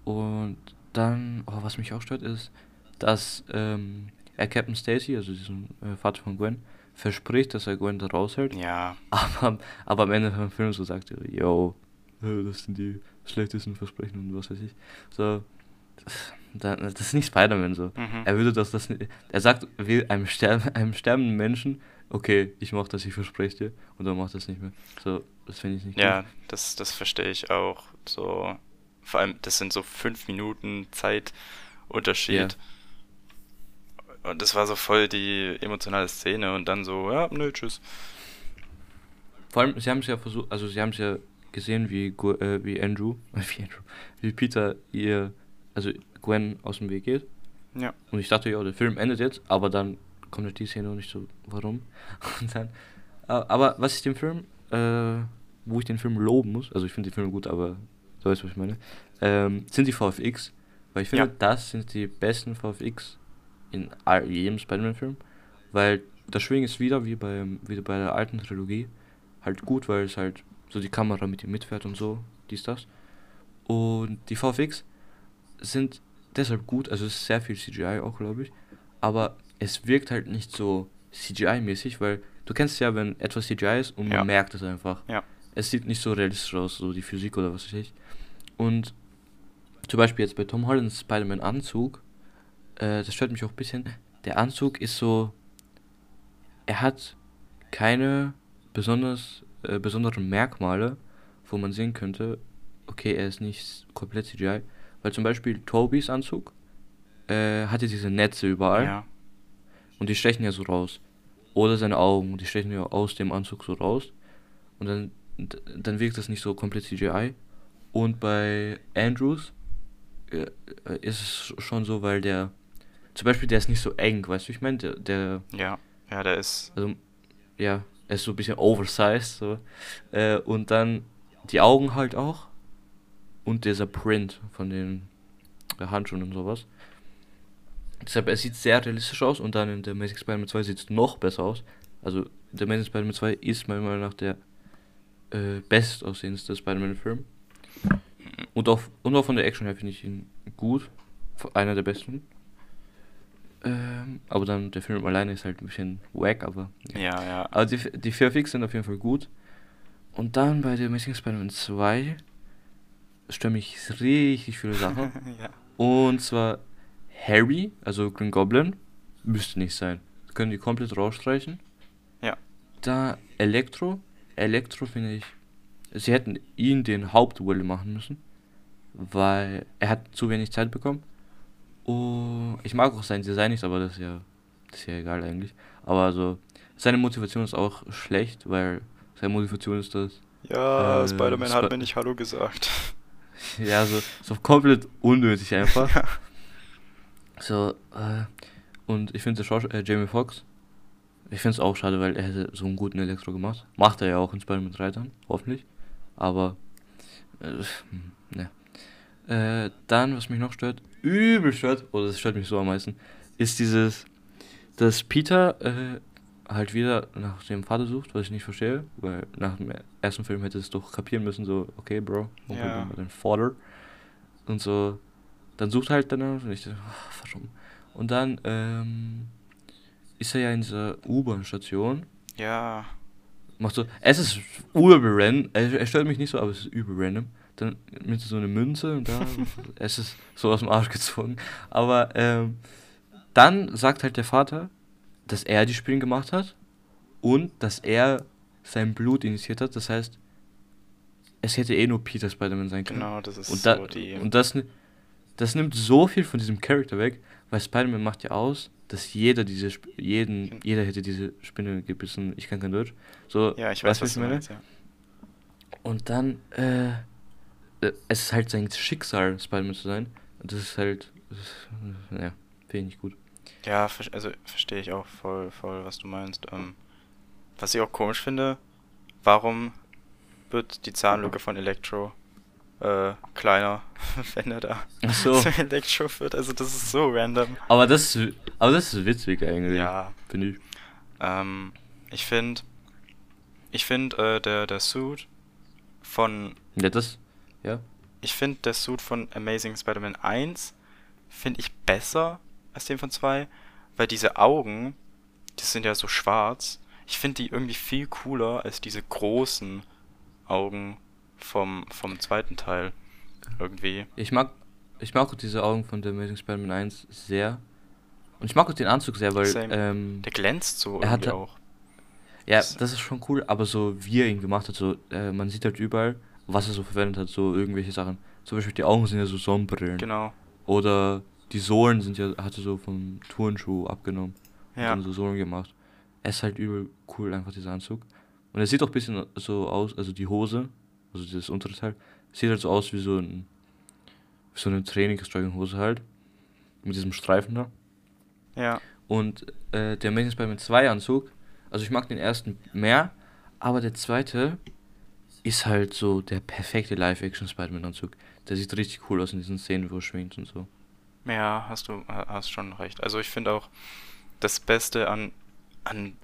Und dann, oh, was mich auch stört, ist, dass ähm, er Captain Stacy, also diesen äh, Vater von Gwen, verspricht, dass er Gwen da raushält. Ja, Aber, aber am Ende vom Film so sagt er, yo, äh, das sind die schlechtesten Versprechen und was weiß ich. So, das, da- das ist nicht Spider-Man so. Mhm. Er würde das, das er sagt will einem, Sterben, einem sterbenden Menschen, okay, ich mach das, ich verspreche dir, und dann macht das nicht mehr. So, das finde ich nicht ja, gut. das, das verstehe ich auch. So, vor allem, das sind so fünf Minuten Zeitunterschied. Und das war so voll die emotionale Szene und dann so, ja, nö, tschüss. Vor allem, sie haben es ja versucht, also sie haben es ja gesehen, wie, äh, wie Andrew, wie Andrew, wie Peter ihr, also Gwen aus dem Weg geht. Ja. Und ich dachte, ja, der Film endet jetzt, aber dann kommt halt die Szene und nicht so, warum? Und dann, äh, aber was ich dem Film, äh, wo ich den Film loben muss, also ich finde die Filme gut, aber du weißt, was ich meine, ähm, sind die VFX. Weil ich finde, Ja. das sind die besten VFX in jedem Spider-Man-Film. Weil das Schwingen ist wieder wie, beim, wie bei der alten Trilogie halt gut, weil es halt so die Kamera mit ihm mitfährt und so, dies, das. Und die VFX sind deshalb gut, also es ist sehr viel CGI auch, glaube ich, aber es wirkt halt nicht so CGI-mäßig, weil du kennst ja, wenn etwas CGI ist und man Ja. merkt es einfach. Ja. Es sieht nicht so realistisch aus, so die Physik oder was weiß ich. Und zum Beispiel jetzt bei Tom Hollands Spider-Man-Anzug, äh, das stört mich auch ein bisschen. Der Anzug ist so, er hat keine besonders, äh, besonderen Merkmale, wo man sehen könnte, okay, er ist nicht komplett CGI. Weil zum Beispiel Tobys Anzug äh, hatte diese Netze überall Ja. und die stechen ja so raus. Oder seine Augen, die stechen ja aus dem Anzug so raus. Und dann, dann wirkt das nicht so komplett CGI. Und bei Andrews äh, äh, ist es schon so, weil der, zum Beispiel, der ist nicht so eng, weißt du, ich meine, der, der, Ja. Ja, der ist. also, ja, er ist so ein bisschen oversized, so. Äh, und dann die Augen halt auch. Und dieser Print von den äh, Handschuhen und sowas. Deshalb, er sieht sehr realistisch aus und dann in der Amazing Spider-Man 2 sieht es noch besser aus. Also, der Amazing Spider-Man 2 ist meiner Meinung nach der äh, bestaussehendste Spider-Man-Film. Und auch, und auch von der Action her finde ich ihn gut. Einer der besten. Ähm, aber dann der Film alleine ist halt ein bisschen wack, aber. Ja, ja. Aber die, die VFX sind auf jeden Fall gut. Und dann bei der Amazing Spider-Man 2 stören mich richtig viele Sachen. ja. Und zwar Harry, also Green Goblin, müsste nicht sein. Das können die komplett rausstreichen. Ja. Da Elektro, Elektro finde ich, sie hätten ihn den Hauptwillen machen müssen, weil er hat zu wenig Zeit bekommen. Und ich mag auch sein Design nicht, aber das ist ja, das ist ja egal eigentlich. Aber also, seine Motivation ist auch schlecht, weil seine Motivation ist das, Ja, Äh, Spider-Man Sp- hat mir nicht Hallo gesagt. ja, so, so komplett unnötig einfach. ja. So, äh, und ich finde äh, Jamie Foxx, ich finde es auch schade, weil er hätte so einen guten Elektro gemacht. Macht er ja auch in Spider-Man 3 dann, hoffentlich. Aber, äh, ne. Äh, dann, was mich noch stört, übel stört, oder das stört mich so am meisten, ist dieses, dass Peter äh, halt wieder nach dem Vater sucht, was ich nicht verstehe, weil nach dem ersten Film hätte es doch kapieren müssen, so, okay, Bro, Ja. dein Vater? Und so, dann sucht halt danach und ich dachte, ach, warum? Und dann, ähm, ist er ja in dieser U-Bahn-Station, Ja, macht so, es ist übel random, er, er stört mich nicht so, aber es ist übel random. Dann mit so eine Münze und da, es ist so aus dem Arsch gezogen. Aber ähm, dann sagt halt der Vater, dass er die Spinnen gemacht hat und dass er sein Blut initiiert hat. Das heißt, es hätte eh nur Peter Spider-Man sein können. genau, das ist Und, da, so die. und das, das nimmt so viel von diesem Charakter weg, weil Spider-Man macht ja aus, dass jeder diese Sp jeden, jeder hätte diese Spinne gebissen. Ich kann kein Deutsch. So, ja, ich weiß, weißt was du meinst, ja. Und dann, äh, es ist halt sein Schicksal, Spider-Man zu sein. Und das ist halt, das ist, äh, ja, finde ich gut. Ja, also verstehe ich auch voll, voll, was du meinst. Ähm, was ich auch komisch finde, warum wird die Zahnlücke von Elektro äh, kleiner, wenn er da Ach so. zu Elektro wird? Also das ist so random. Aber das, ist- aber das ist witzig eigentlich. Ja, Finde ich. ähm, ich finde, ich finde äh, der, der Suit von, Ja, das, ja. ich finde der Suit von Amazing Spider-Man 1 finde ich besser als den von 2, weil diese Augen, die sind ja so schwarz. Ich finde die irgendwie viel cooler als diese großen Augen vom, vom zweiten Teil. Irgendwie. Ich mag, ich mag auch diese Augen von The Amazing Spider-Man 1 sehr. Und ich mag auch den Anzug sehr, weil, ähm, Der glänzt so Er irgendwie hatte- auch. ja, das- das ist schon cool, aber so wie er ihn gemacht hat, so, äh, man sieht halt überall, was er so verwendet hat, so irgendwelche Sachen. Zum Beispiel die Augen sind ja so Sonnenbrillen. Genau. Oder die Sohlen sind ja, hat er so vom Turnschuh abgenommen. Und Ja. dann so Sohlen gemacht. Er ist halt übel cool, einfach dieser Anzug. Und er sieht auch ein bisschen so aus, also die Hose, also das untere Teil, sieht halt so aus wie so ein, wie so eine Trainingsjogginghose halt. Mit diesem Streifen da. Ja. Und äh, der Amazing Spider-Man 2 Anzug, also ich mag den ersten mehr, aber der zweite ist halt so der perfekte Live-Action Spider-Man Anzug. Der sieht richtig cool aus in diesen Szenen, wo er schwingt und so. Ja, hast du ha- hast schon recht. Also ich finde auch das Beste an an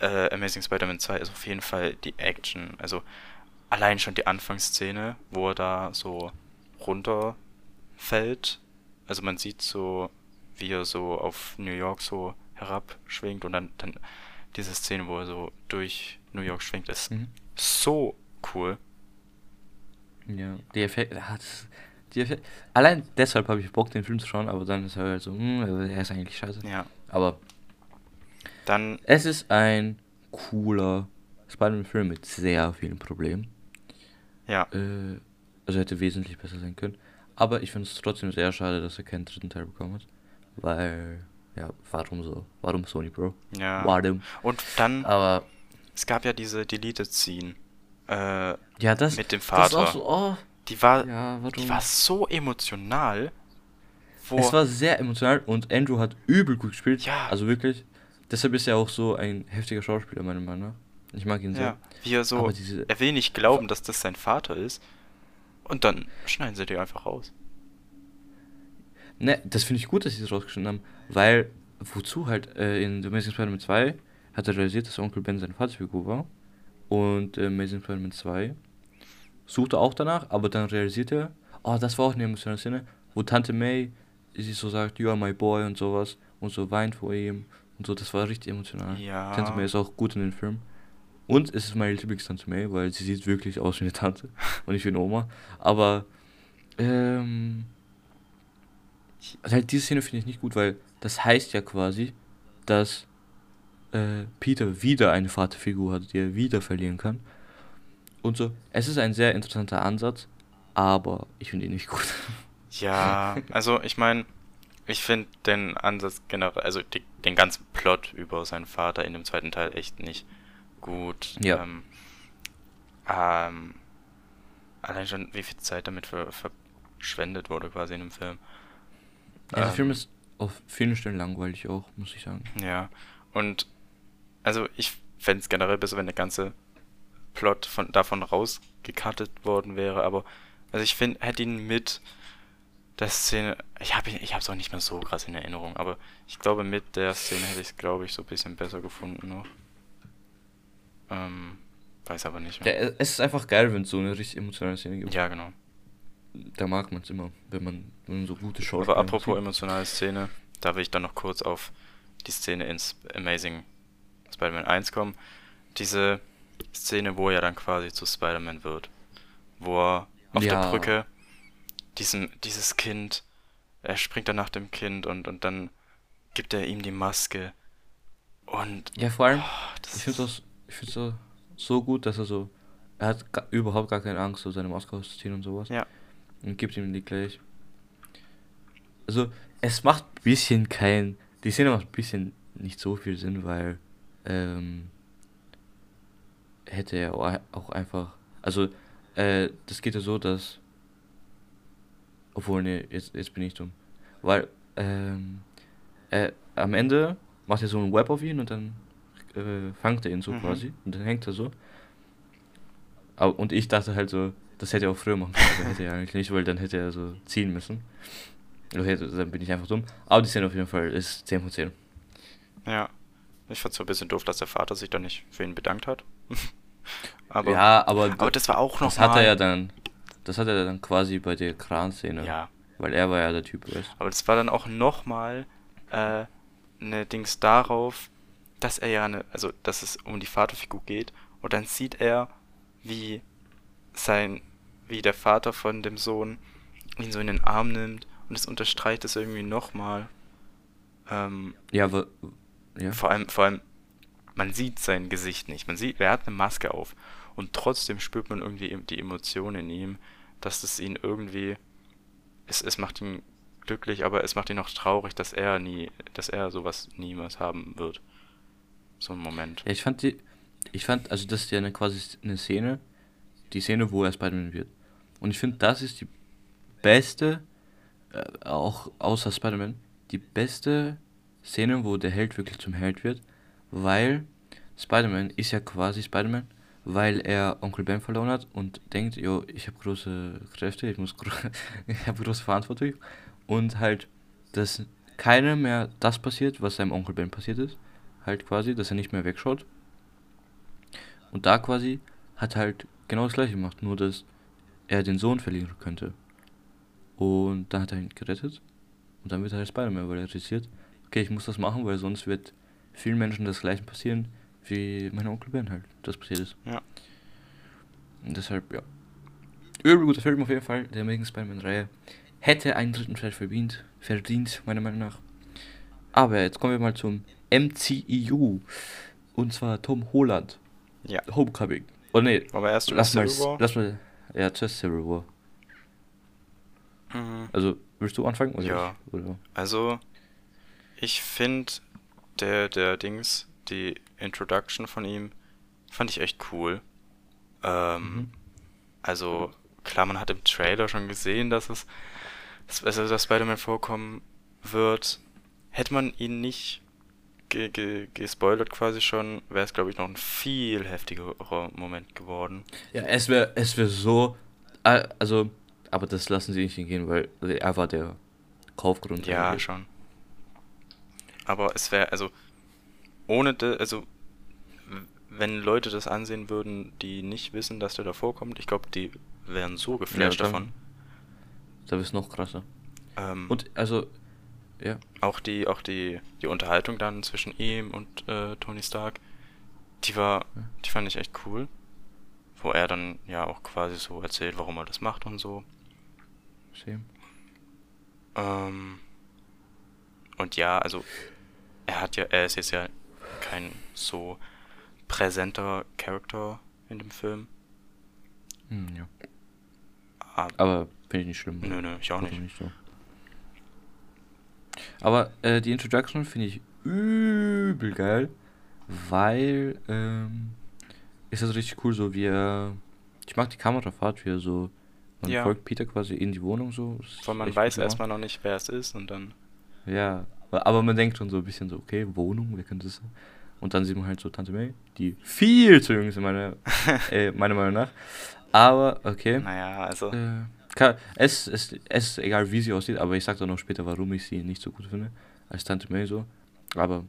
äh, Amazing Spider-Man 2 ist auf jeden Fall die Action. Also allein schon die Anfangsszene, wo er da so runterfällt. Also man sieht so, wie er so auf New York so herabschwingt und dann, dann diese Szene, wo er so durch New York schwingt, ist Mhm. so cool. Ja, die Effekte, ah, das, die Effekte, allein deshalb habe ich Bock, den Film zu schauen, aber dann ist er halt so, hm, er ist eigentlich scheiße. Ja. Aber Dann, es ist ein cooler Spider-Man-Film mit sehr vielen Problemen. ja, Äh, also hätte wesentlich besser sein können. Aber ich finde es trotzdem sehr schade, dass er keinen dritten Teil bekommen hat. Weil, ja, warum so? Warum Sony, Bro? ja. Warum? Und dann, Aber, es gab ja diese Deleted Scene. Äh, ja, das, Mit dem Vater. so, oh, Die war, ja, die war so emotional. Es war sehr emotional und Andrew hat übel gut gespielt. Ja. Also wirklich. Deshalb ist er auch so ein heftiger Schauspieler, meiner Meinung nach. Ich mag ihn sehr. ja, wie er so, diese- er will nicht glauben, dass das sein Vater ist. Und dann schneiden sie die einfach raus. Ne, das finde ich gut, dass sie das rausgeschnitten haben, weil wozu halt äh, in The Amazing Spider-Man 2 hat er realisiert, dass Onkel Ben seine Vaterfigur war und äh, Amazing Spider-Man 2 sucht er auch danach, aber dann realisiert er, oh, das war auch eine emotionale Szene, wo Tante May sie so sagt, you are my boy und sowas und so weint vor ihm und so, das war richtig emotional. Ja. Tante May ist auch gut in den Film. Und es ist meine Lieblingstante May, weil sie sieht wirklich aus wie eine Tante und nicht wie eine Oma. Aber ähm, also halt diese Szene finde ich nicht gut, weil das heißt ja quasi, dass äh, Peter wieder eine Vaterfigur hat, die er wieder verlieren kann. Und so. Es ist ein sehr interessanter Ansatz, aber ich finde ihn nicht gut. Ja, also ich meine, ich finde den Ansatz generell, also die, den ganzen Plot über seinen Vater in dem zweiten Teil echt nicht gut. Ja. Ähm, ähm, allein schon, wie viel Zeit damit ver verschwendet wurde quasi in dem Film. Ja, der Ähm, Film ist auf vielen Stellen langweilig auch, muss ich sagen. Ja, und also ich fände es generell besser, wenn der ganze Plot von, davon rausgekattet worden wäre, aber also ich finde, hätte ihn mit der Szene, ich habe ich es auch nicht mehr so krass in Erinnerung, aber ich glaube, mit der Szene hätte ich es, glaube ich, so ein bisschen besser gefunden noch. Ähm, weiß aber nicht mehr. Ja, es ist einfach geil, wenn es so eine richtig emotionale Szene gibt. Ja, genau. Da mag man es immer, wenn man, wenn man so gute Shows Aber apropos emotionale Szene, da will ich dann noch kurz auf die Szene in Sp- Amazing Spider-Man 1 kommen. Diese Szene, wo er dann quasi zu Spider-Man wird. Wo er auf Ja. der Brücke diesem, dieses Kind, er springt dann nach dem Kind und, und dann gibt er ihm die Maske. Und Ja, vor allem, oh, ich finde es ich find's so, so gut, dass er so, er hat überhaupt gar keine Angst, so seine Maske auszuziehen und sowas. Ja. Und gibt ihm die gleich. Also, es macht ein bisschen kein, die Szene macht ein bisschen nicht so viel Sinn, weil, ähm, hätte er au- auch einfach, also, äh, das geht ja so, dass, obwohl, nee, jetzt, jetzt bin ich dumm. Weil, ähm, äh, am Ende macht er so ein Web auf ihn und dann äh, fangt er ihn so Mhm. quasi und dann hängt er so. Aber, und ich dachte halt so, das hätte er auch früher machen können, aber hätte er eigentlich nicht, weil dann hätte er so ziehen müssen. Oder hätte, dann bin ich einfach dumm. Aber die Szene auf jeden Fall ist 10 von 10. Ja. Ich fand es so ein bisschen doof, dass der Vater sich dann nicht für ihn bedankt hat. aber, ja, aber, aber das war auch noch das hat mal, er ja dann, das hat er dann quasi bei der Kran-Szene. Ja, Weil er war ja der Typ, weißt aber das war dann auch nochmal äh, eine Dings darauf, dass er ja eine, also dass es um die Vaterfigur geht und dann sieht er, wie sein, wie der Vater von dem Sohn ihn so in den Arm nimmt und es unterstreicht es irgendwie nochmal. Ähm, Ja, ja. Vor allem, vor allem, man sieht sein Gesicht nicht. Man sieht, er hat eine Maske auf. Und trotzdem spürt man irgendwie die Emotion in ihm, dass es ihn irgendwie. Es, es macht ihn glücklich, aber es macht ihn auch traurig, dass er nie, dass er sowas niemals haben wird. So ein Moment. Ja, ich fand die, ich fand, also das ist ja eine, quasi eine Szene, die Szene, wo er Spider-Man wird. Und ich finde, das ist die beste, äh, auch außer Spider-Man, die beste Szene, wo der Held wirklich zum Held wird, weil Spider-Man ist ja quasi Spider-Man, weil er Onkel Ben verloren hat und denkt, jo, ich habe große Kräfte, ich muss, gro ich habe große Verantwortung und halt, dass keinem mehr das passiert, was seinem Onkel Ben passiert ist, halt quasi, dass er nicht mehr wegschaut. Und da quasi hat halt genau das gleiche gemacht, nur dass er den Sohn verlieren könnte. Und dann hat er ihn gerettet. Und dann wird er halt Spider-Man, weil er realisiert, okay, ich muss das machen, weil sonst wird vielen Menschen das gleiche passieren, wie mein Onkel Ben halt, das passiert ist. Ja. Und deshalb, ja. Übel guter Film auf jeden Fall, der Amazing Spider-Man-Reihe. Hätte einen dritten Teil verdient, verdient, meiner Meinung nach. Aber jetzt kommen wir mal zum MCEU. Und zwar Tom Holland. Ja. Homecoming. Oh nee, Aber erst lass mal, lass mal, ja, zuerst Civil War. Mhm. Also, willst du anfangen? Oder Ja. ich? Oder? Also, ich finde, der, der Dings, die Introduction von ihm, fand ich echt cool. Ähm, Mhm. Also, klar, man hat im Trailer schon gesehen, dass es, dass, also, dass Spider-Man vorkommen wird. Hätte man ihn nicht ge ge gespoilert quasi schon, wäre es, glaube ich, noch ein viel heftigerer Moment geworden. Ja, es wäre es wär so. Also, aber das lassen sie nicht hingehen, weil er war der Kaufgrund. Ja, schon. Aber es wäre, also, ohne, de, also, wenn Leute das ansehen würden, die nicht wissen, dass der da vorkommt, ich glaube, die wären so geflasht Ja, dann- davon. Da ist noch krasser. Ähm, Und also, ja. auch die, auch die, die Unterhaltung dann zwischen ihm und äh, Tony Stark, die war, die fand ich echt cool. Wo er dann ja auch quasi so erzählt, warum er das macht und so. Same. Ähm, und ja, also er hat ja, er ist jetzt ja kein so präsenter Charakter in dem Film. Hm, ja. Aber, Aber finde ich nicht schlimm. nö, nö, ich auch Warum nicht. so. Aber äh, die Introduction finde ich übel geil, weil ähm, ist das richtig cool, so wie er. Ich mag die Kamerafahrt, wie er so. Man Ja. folgt Peter quasi in die Wohnung so. Weil man weiß erstmal noch nicht, wer es ist und dann. Ja, aber man denkt schon so ein bisschen so, okay, Wohnung, wer könnte das sein? Und dann sieht man halt so Tante May, die viel zu jung ist, meiner, äh, meiner Meinung nach. Aber, okay. Naja, also. Äh, kann, es, es, es ist egal, wie sie aussieht, aber ich sag dann noch später, warum ich sie nicht so gut finde. Als Tante May so. Aber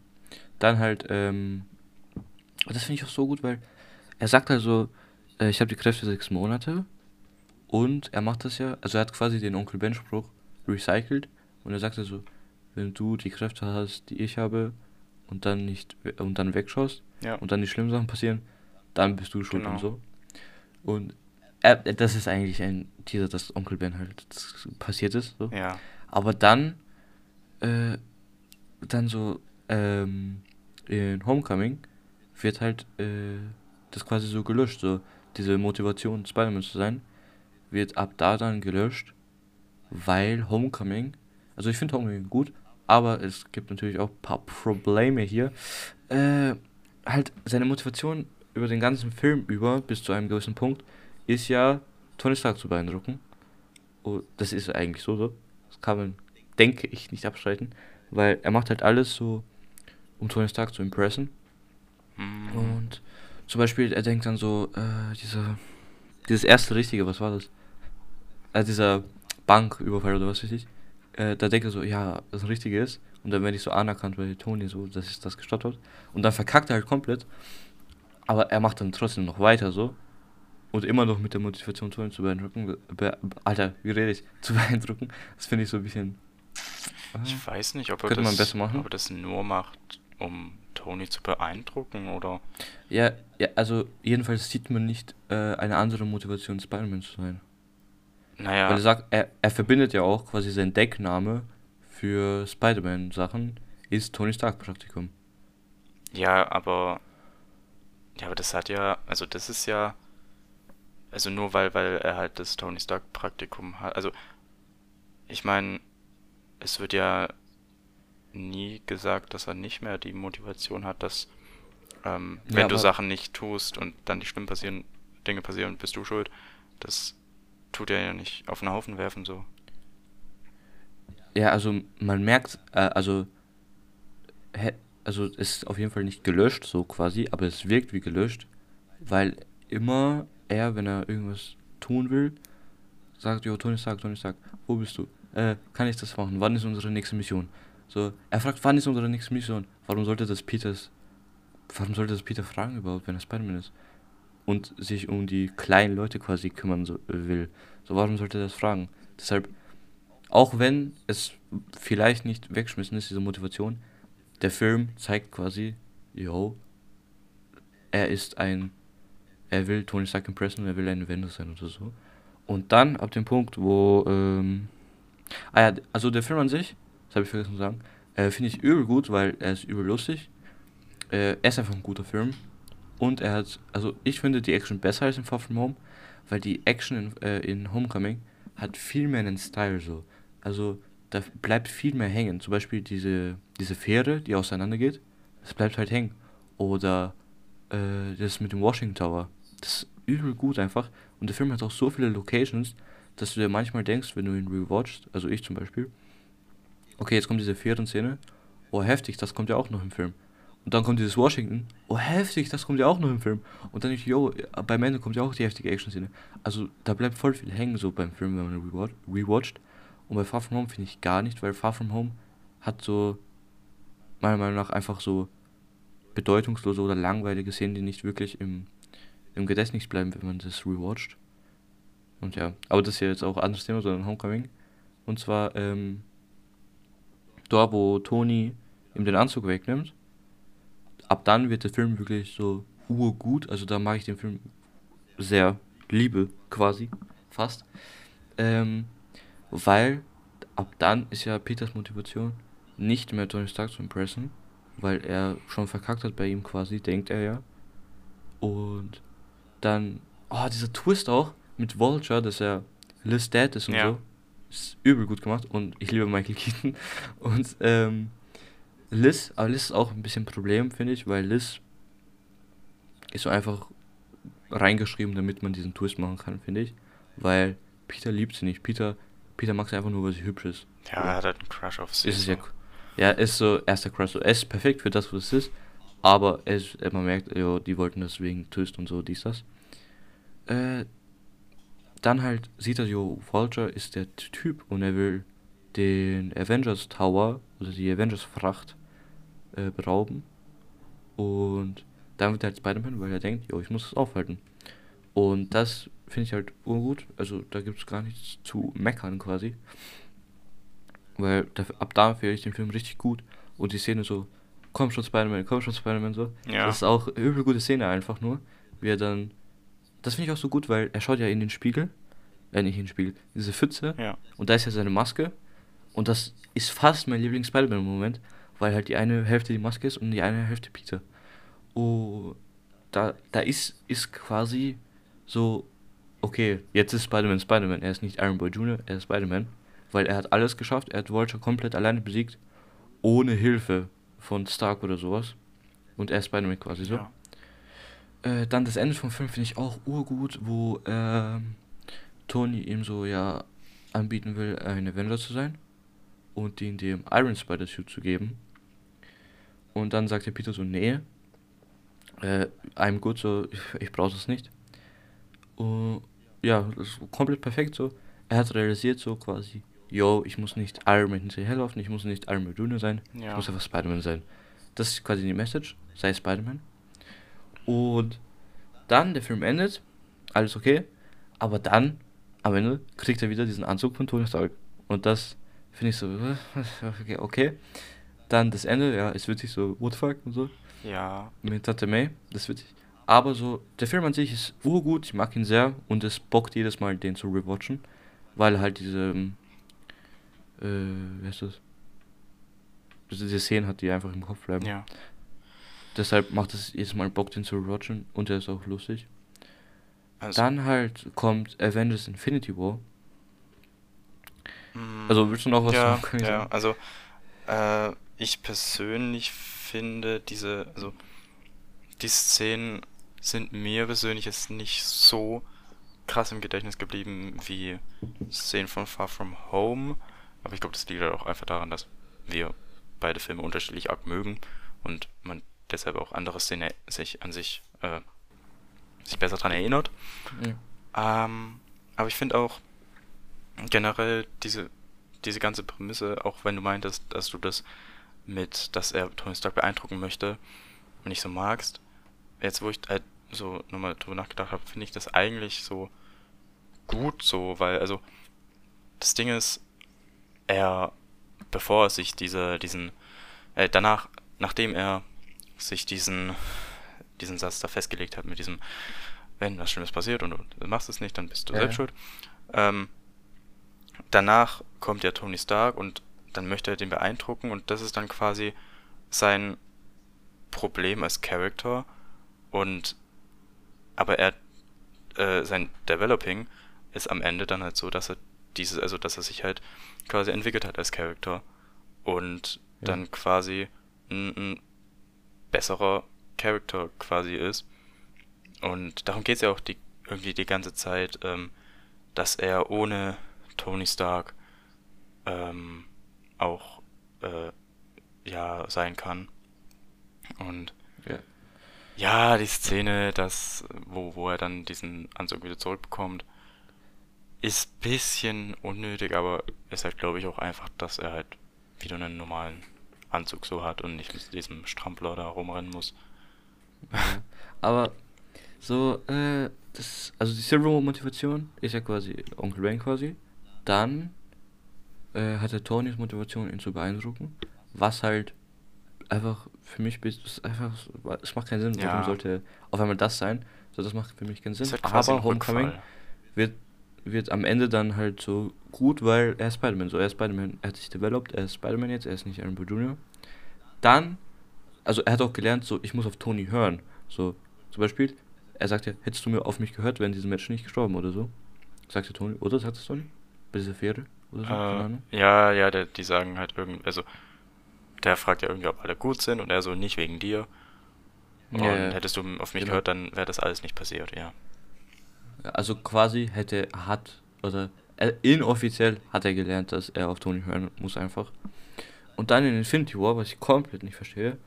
dann halt, ähm, das finde ich auch so gut, weil er sagt halt so, äh, ich habe die Kräfte sechs Monate und er macht das ja, also er hat quasi den Onkel Ben Spruch recycelt und er sagt so, wenn du die Kräfte hast, die ich habe und dann nicht und dann wegschaust Ja. und dann die schlimmen Sachen passieren, dann bist du schuld Genau. und so. Und er, das ist eigentlich ein Teaser, dass Onkel Ben halt passiert ist. So. Ja. Aber dann, äh, dann so, ähm, in Homecoming wird halt, äh, das quasi so gelöscht, so, diese Motivation, Spider-Man zu sein, wird ab da dann gelöscht, weil Homecoming, also ich finde Homecoming gut, aber es gibt natürlich auch ein paar Probleme hier, äh, halt seine Motivation über den ganzen Film über, bis zu einem gewissen Punkt, ist ja, Tony Stark zu beeindrucken. Oh, das ist eigentlich so, so. Das kann man, denke ich, nicht abstreiten. Weil er macht halt alles so, um Tony Stark zu impressen. Hm. Und zum Beispiel, er denkt dann so, äh, diese, dieses erste Richtige, was war das? Äh, dieser Banküberfall oder was weiß ich. Äh, da denkt er so, ja, das Richtige ist. Und dann werde ich so anerkannt bei Tony, so, dass ich das gestoppt habe. Und dann verkackt er halt komplett. Aber er macht dann trotzdem noch weiter so. Und immer noch mit der Motivation, Tony zu beeindrucken. Be Alter, wie rede ich? Zu beeindrucken. Das finde ich so ein bisschen. Ah. Ich weiß nicht, ob er, das, besser machen. ob er das nur macht, um Tony zu beeindrucken oder. Ja, ja, also jedenfalls sieht man nicht äh, eine andere Motivation, Spider-Man zu sein. Naja, Weil er sagt, er, er verbindet ja auch quasi sein Deckname für Spider-Man-Sachen ist Tony Stark-Praktikum. ja, aber. Ja, aber das hat ja. Also, das ist ja. Also, nur weil, weil er halt das Tony Stark-Praktikum hat. Also, ich meine, es wird ja nie gesagt, dass er nicht mehr die Motivation hat, dass. Ähm, Ja, wenn du aber- Sachen nicht tust und dann die schlimm passieren, Dinge passieren, bist du schuld. Das tut er ja nicht auf den Haufen werfen, so. Ja, also man merkt, äh, also, also ist auf jeden Fall nicht gelöscht, so quasi, aber es wirkt wie gelöscht, weil immer er, wenn er irgendwas tun will, sagt, jo, Tony Stark, Tony Stark, wo bist du? Äh, kann ich das machen? Wann ist unsere nächste Mission? So, er fragt, wann ist unsere nächste Mission? Warum sollte das Peters, warum sollte das Peter fragen überhaupt, wenn er Spider-Man ist? Und sich um die kleinen Leute quasi kümmern so, will. So, warum sollte er das fragen? Deshalb, auch wenn es vielleicht nicht wegschmissen ist, diese Motivation, der Film zeigt quasi, yo, er ist ein, er will Tony Stark impressen, er will ein Avenger sein oder so. Und dann ab dem Punkt, wo, ähm, ah ja, also der Film an sich, das habe ich vergessen zu sagen, äh, finde ich übel gut, weil er ist übel lustig. Äh, er ist einfach ein guter Film. Und er hat, also ich finde die Action besser als in Far From Home, weil die Action in, äh, in Homecoming hat viel mehr einen Style so. Also da bleibt viel mehr hängen. Zum Beispiel diese, diese Fähre, die auseinandergeht, das bleibt halt hängen. Oder äh, das mit dem Washington Tower. Das ist übel gut einfach. Und der Film hat auch so viele Locations, dass du dir manchmal denkst, wenn du ihn rewatchst, also ich zum Beispiel, okay, jetzt kommt diese Fähren-Szene, oh heftig, das kommt ja auch noch im Film. Und dann kommt dieses Washington, oh heftig, das kommt ja auch noch im Film. Und dann ich, yo, beim Ende kommt ja auch die heftige Action-Szene. Also da bleibt voll viel hängen so beim Film, wenn man rewatch, rewatcht. Und bei Far From Home finde ich gar nicht, weil Far From Home hat so, meiner Meinung nach, einfach so bedeutungslose oder langweilige Szenen, die nicht wirklich im, im Gedächtnis bleiben, wenn man das rewatcht. Und ja, aber das ist ja jetzt auch ein anderes Thema, sondern Homecoming. Und zwar, ähm, dort, wo Tony ihm den Anzug wegnimmt, ab dann wird der Film wirklich so urgut. Also da mag ich den Film sehr liebe, quasi, fast. Ähm, weil ab dann ist ja Peters Motivation nicht mehr Tony Stark zu impressen, weil er schon verkackt hat bei ihm quasi, denkt er ja. Und dann, oh, dieser Twist auch mit Vulture, dass er Liz Dad ist und Ja. so, ist übel gut gemacht und ich liebe Michael Keaton. Und ähm, Liz, aber Liz ist auch ein bisschen ein Problem, finde ich, weil Liz ist so einfach reingeschrieben, damit man diesen Twist machen kann, finde ich. Weil Peter liebt sie nicht. Peter, Peter mag sie einfach nur, weil sie hübsch ist. Ja, er hat halt einen Crush auf sie. Ist es so. ja, ja, ist so erster Crush. So, er ist perfekt für das, was es ist. Aber es, man merkt, jo, die wollten deswegen Twist und so, dies, das. Äh, dann halt sieht er, jo, Vulture ist der Typ und er will den Avengers Tower, also die Avengers Fracht, äh, berauben. Und dann wird er halt Spider-Man, weil er denkt, jo, ich muss es aufhalten. Und das finde ich halt urgut. Also da gibt es gar nichts zu meckern quasi. Weil dafür, ab da finde ich den Film richtig gut. Und die Szene so, komm schon Spider-Man, komm schon Spider-Man so. Ja. Das ist auch eine übel gute Szene einfach nur. Wie er dann. Das finde ich auch so gut, weil er schaut ja in den Spiegel. Äh, nicht in den Spiegel, diese Pfütze. Ja. Und da ist ja seine Maske. Und das ist fast mein Lieblings-Spider-Man-Moment, weil halt die eine Hälfte die Maske ist und die eine Hälfte Peter. Oh, da, da ist, ist quasi so, okay, jetzt ist Spider-Man Spider-Man. Er ist nicht Iron Boy Jr., er ist Spider-Man. Weil er hat alles geschafft, er hat Vulture komplett alleine besiegt, ohne Hilfe von Stark oder sowas. Und er ist Spider-Man quasi so. Ja. Äh, dann das Ende vom Film finde ich auch urgut, wo ähm, Tony ihm so ja anbieten will, ein Avenger zu sein und ihn dem Iron Spider Suit zu geben. Und dann sagt der Peter so, nee, äh, I'm good, so, ich, ich brauche das nicht. Und ja, das ist komplett perfekt so. Er hat realisiert so quasi, yo, ich muss nicht Iron Man hinterherlaufen, ich muss nicht Iron Man Junior sein, ich Ja. muss einfach Spider-Man sein. Das ist quasi die Message, sei Spider-Man. Und dann, der Film endet, alles okay, aber dann, am Ende, kriegt er wieder diesen Anzug von Tony Stark. Und das finde ich so, okay, okay. Dann das Ende, ja, ist witzig, so, what the fuck und so Ja. mit Tante May, das ist witzig. Aber so, der Film an sich ist urgut, ich mag ihn sehr und es bockt jedes Mal, den zu rewatchen, weil halt diese, ähm, äh, wie heißt das? Also Diese Szenen hat, die einfach im Kopf bleiben. Ja. Deshalb macht es jedes Mal Bock, den zu rewatchen und der ist auch lustig. Also, Dann halt kommt Avengers Infinity War. mm, Also willst du noch was ja, sagen? ja, also äh, ich persönlich finde diese, also die Szenen sind mir persönlich jetzt nicht so krass im Gedächtnis geblieben wie Szenen von Far From Home. Aber ich glaube, das liegt halt auch einfach daran, dass wir beide Filme unterschiedlich arg mögen und man deshalb auch andere Szenen sich an sich, äh, sich besser dran erinnert. Ja. Ähm, aber ich finde auch generell diese, diese ganze Prämisse, auch wenn du meintest, dass du das mit, dass er Tony Stark beeindrucken möchte, nicht so magst, jetzt wo ich halt so nochmal drüber nachgedacht habe, finde ich das eigentlich so gut so, weil also das Ding ist, er, bevor er sich diese, diesen, äh, danach, nachdem er sich diesen, diesen Satz da festgelegt hat mit diesem, wenn was Schlimmes passiert und du machst es nicht, dann bist du Ja, selbst ja. schuld. Ähm, danach kommt ja Tony Stark und dann möchte er den beeindrucken und das ist dann quasi sein Problem als Character und aber er äh, sein Developing ist am Ende dann halt so, dass er dieses, also dass er sich halt quasi entwickelt hat als Character und Ja. dann quasi ein, ein besserer Character quasi ist. Und darum geht es ja auch die, irgendwie die ganze Zeit, ähm, dass er ohne Tony Stark ähm, auch äh, ja sein kann. Und Ja. ja, die Szene, das, wo, wo er dann diesen Anzug wieder zurückbekommt, ist bisschen unnötig, aber ist halt, glaube ich, auch einfach, dass er halt wieder einen normalen Anzug so hat und nicht mit diesem Strampler da rumrennen muss. Aber so, äh, das, also die Silver-Motivation ist ja quasi Onkel Ben quasi. Dann äh, hat er Tonys Motivation, ihn zu beeindrucken. Was halt einfach für mich ist einfach, es macht keinen Sinn, warum Ja. sollte auf einmal das sein. So, das macht für mich keinen Sinn. Halt Aber Homecoming wird, wird am Ende dann halt so gut, weil er ist Spider-Man. So, er ist Spider-Man, er hat sich developed, er ist Spider-Man jetzt, er ist nicht Iron Boy Jr. Dann, also er hat auch gelernt, so, ich muss auf Tony hören. So, zum Beispiel, er sagt ja, hättest du mir auf mich gehört, wären diese Menschen nicht gestorben oder so. Sagt der Tony, oder sagt es Tony? Bei dieser Fähre oder so, Äh, ja, ja, der, die sagen halt irgendwie, also der fragt ja irgendwie, ob alle gut sind und er so, nicht wegen dir. Und Ja, ja. hättest du auf mich Genau. gehört, dann wäre das alles nicht passiert, ja. Also quasi hätte, hat, oder äh, inoffiziell hat er gelernt, dass er auf Tony hören muss einfach. Und dann in Infinity War, was ich komplett nicht verstehe,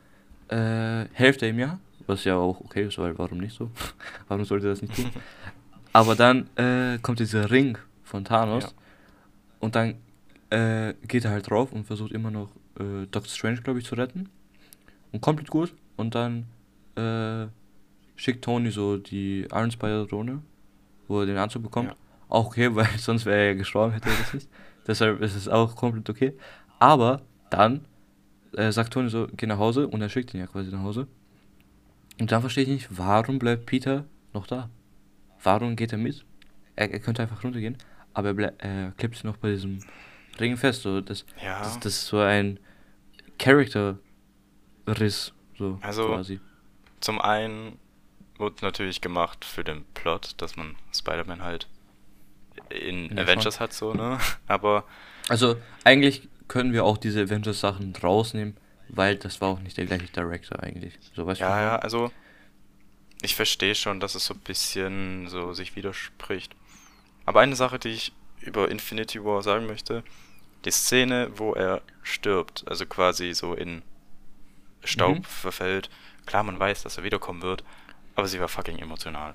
äh, Hälfte im Jahr, was ja auch okay ist, weil warum nicht so? warum sollte das nicht tun? Aber dann äh, kommt dieser Ring von Thanos Ja. Und dann äh, geht er halt drauf und versucht immer noch äh, Doctor Strange, glaube ich, zu retten. Und komplett gut. Und dann äh, schickt Tony so die Iron Spider Drohne, wo er den Anzug bekommt. Ja. Auch okay, weil sonst wäre er ja gestorben, hätte er das nicht. Deshalb ist es auch komplett okay. Aber dann äh, sagt Tony so, geh nach Hause und er schickt ihn ja quasi nach Hause. Und dann verstehe ich nicht, warum bleibt Peter noch da? Warum geht er mit? Er, er könnte einfach runtergehen, aber er, er klebt sich noch bei diesem Ring fest. So, das, Ja. das, das ist so ein Character-Riss, so Also- quasi. Zum einen wurde natürlich gemacht für den Plot, dass man Spider-Man halt in Ja, Avengers hat, so, ne? Aber Also eigentlich können wir auch diese Avengers-Sachen rausnehmen, weil das war auch nicht der gleiche Director eigentlich. So weißt ja, ja, also ich verstehe schon, dass es so ein bisschen so sich widerspricht. Aber eine Sache, die ich über Infinity War sagen möchte, die Szene, wo er stirbt, also quasi so in Staub Mhm. verfällt. Klar, man weiß, dass er wiederkommen wird, aber sie war fucking emotional.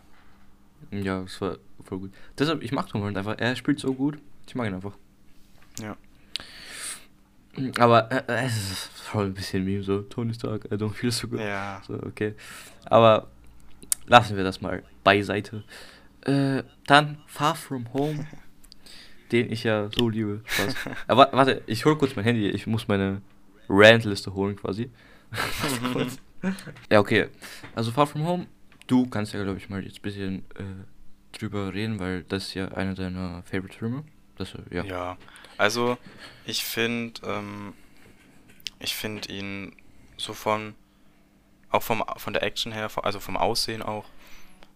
Ja, das war voll gut. Deshalb, ich mag Tom Holland einfach. Er spielt so gut. Ich mag ihn einfach. Ja. Aber äh, äh, es ist voll ein bisschen Meme, so Tony Stark, I don't feel so good. Ja. So, okay. Aber lassen wir das mal beiseite. Äh, dann Far From Home, den ich ja so liebe. Spaß. Aber warte, ich hol kurz mein Handy. Ich muss meine Rant-Liste holen quasi. Ja, okay. Also Far From Home, du kannst ja, glaube ich, mal jetzt ein bisschen äh, drüber reden, weil das ist ja einer deiner Favorite-Filme. Äh, ja. Ja, also ich finde, ähm, ich finde ihn so von, auch vom, von der Action her, also vom Aussehen auch,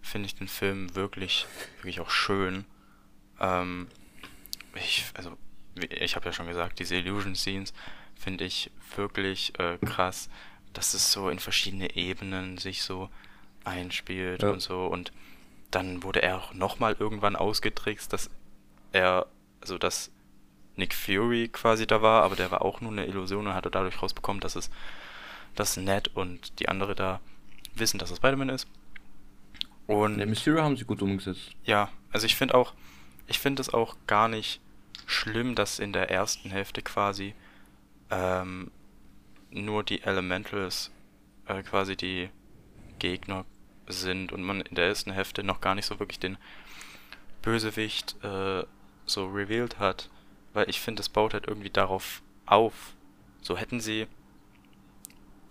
finde ich den Film wirklich, wirklich auch schön. Ähm, ich, also, ich habe ja schon gesagt, diese Illusion Scenes finde ich wirklich äh, krass, dass es so in verschiedene Ebenen sich so einspielt Ja. und so und dann wurde er auch nochmal irgendwann ausgetrickst, dass er, also dass Nick Fury quasi da war, aber der war auch nur eine Illusion und hatte dadurch rausbekommen, dass es, dass Ned und die andere da wissen, dass es Spider-Man ist. Und Der Mysterio haben sie gut umgesetzt. ja, also ich finde auch, ich finde es auch gar nicht schlimm, dass in der ersten Hälfte quasi ähm, nur die Elementals äh, quasi die Gegner sind und man in der ersten Hälfte noch gar nicht so wirklich den Bösewicht äh, so revealed hat, weil ich finde, es baut halt irgendwie darauf auf. So hätten sie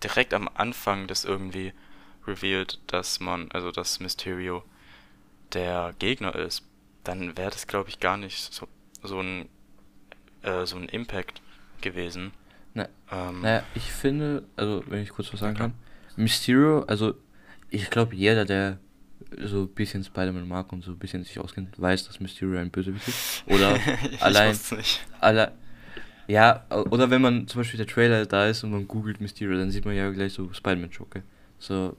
direkt am Anfang das irgendwie revealed, dass man, also dass Mysterio der Gegner ist, dann wäre das, glaube ich, gar nicht so, so ein äh, so ein Impact gewesen. Na, Ähm, Naja, ich finde, also wenn ich kurz was sagen kann, Mysterio, also ich glaube jeder, der so ein bisschen Spider-Man mag und so ein bisschen sich auskennt, weiß, dass Mysterio ein Bösewicht ist. Oder ich allein, wusste nicht. alle, ja, oder wenn man zum Beispiel der Trailer da ist und man googelt Mysterio, dann sieht man ja gleich so Spider-Man-Schocke. So,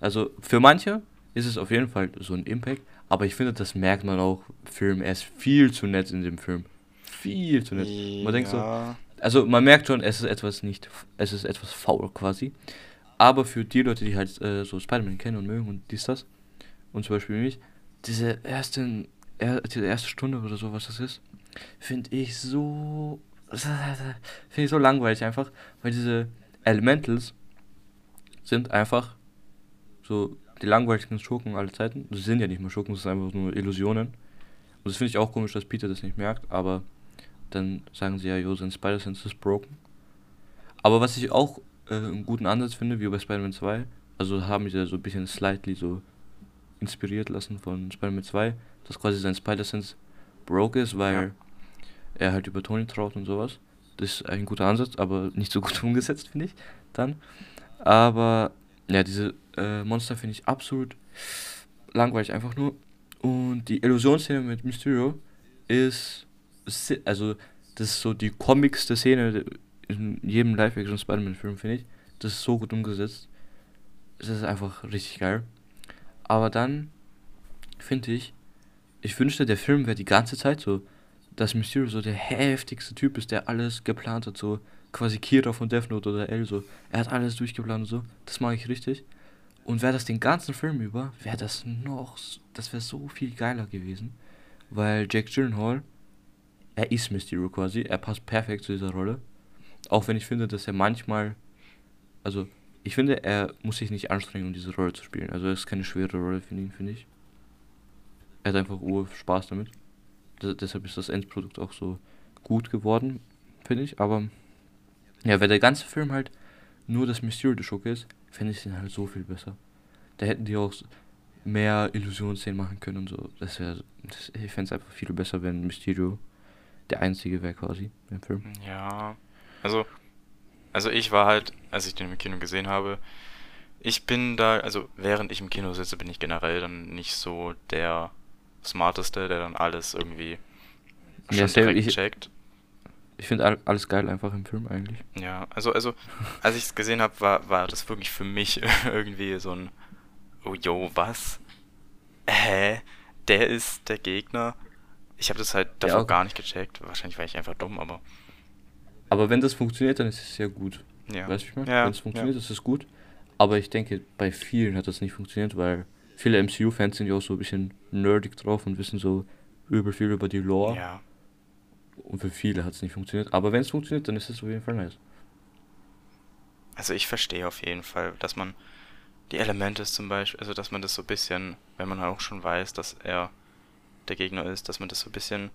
also für manche ist es auf jeden Fall so ein Impact, aber ich finde, das merkt man auch Film. Er ist viel zu nett in dem Film. Viel zu nett. Man denkt so, Ja, also man merkt schon, es ist etwas nicht, es ist etwas faul quasi. Aber für die Leute, die halt äh, so Spider-Man kennen und mögen und dies, das, und zum Beispiel mich, diese ersten, er, diese erste Stunde oder so, was das ist, finde ich so, finde ich so langweilig einfach, weil diese Elementals sind einfach so die langweiligsten Schurken aller Zeiten. Das sind ja nicht mal Schurken, das sind einfach nur Illusionen. Und das finde ich auch komisch, dass Peter das nicht merkt, aber dann sagen sie ja, jo, sein Spider-Sense ist broken. Aber was ich auch äh, einen guten Ansatz finde, wie bei Spider-Man 2, also haben sie ja so ein bisschen slightly so inspiriert lassen von Spider-Man 2, dass quasi sein Spider-Sense broke ist, weil Ja. er halt über Tony traut und sowas. Das ist ein guter Ansatz, aber nicht so gut umgesetzt, finde ich, dann. Aber, ja, diese äh, Monster finde ich absolut langweilig, einfach nur. Und die Illusionsszene mit Mysterio ist, si- also, das ist so die comicste Szene in jedem Live-Action Spider-Man-Film, finde ich. Das ist so gut umgesetzt. Das ist einfach richtig geil. Aber dann finde ich, ich wünschte, der Film wäre die ganze Zeit so, dass Mysterio so der heftigste Typ ist, der alles geplant hat, so quasi Kira von Death Note oder L so. Er hat alles durchgeplant und so. Das mag ich richtig. Und wäre das den ganzen Film über, wäre das noch, das wäre so viel geiler gewesen. Weil Jack Gyllenhaal, er ist Mysterio quasi, er passt perfekt zu dieser Rolle. Auch wenn ich finde, dass er manchmal, also ich finde, er muss sich nicht anstrengen, um diese Rolle zu spielen. Also es ist keine schwere Rolle für ihn, finde ich. Er hat einfach Ur Spaß damit. Deshalb ist das Endprodukt auch so gut geworden, finde ich. Aber ja, wenn der ganze Film halt nur das Mysterio der Schurke ist, fände ich den halt so viel besser. Da hätten die auch mehr Illusionsszenen machen können und so. Das wäre, ich fände es einfach viel besser, wenn Mysterio der einzige wäre quasi im Film. Ja, also, also ich war halt, als ich den im Kino gesehen habe, ich bin da, also während ich im Kino sitze, bin ich generell dann nicht so der Smarteste, der dann alles irgendwie Ja, schon same, direkt ich- checkt. Ich finde all, alles geil einfach im Film eigentlich. Ja, also, also, als ich es gesehen habe, war, war das wirklich für mich irgendwie so ein, oh yo, was? Hä? Der ist der Gegner? Ich habe das halt davor auch. gar nicht gecheckt. Wahrscheinlich war ich einfach dumm, aber Aber wenn das funktioniert, dann ist es sehr gut. ja. Weißt du, wie ich meine? Ja, Wenn es funktioniert, ja. ist es gut. Aber ich denke, bei vielen hat das nicht funktioniert, weil viele MCU-Fans sind ja auch so ein bisschen nerdig drauf und wissen so übel viel über die Lore. Ja, Und für viele hat es nicht funktioniert. Aber wenn es funktioniert, dann ist es auf jeden Fall nice. also ich verstehe auf jeden Fall, dass man die Elemente zum Beispiel, also dass man das so ein bisschen, wenn man auch schon weiß, dass er der Gegner ist, dass man das so ein bisschen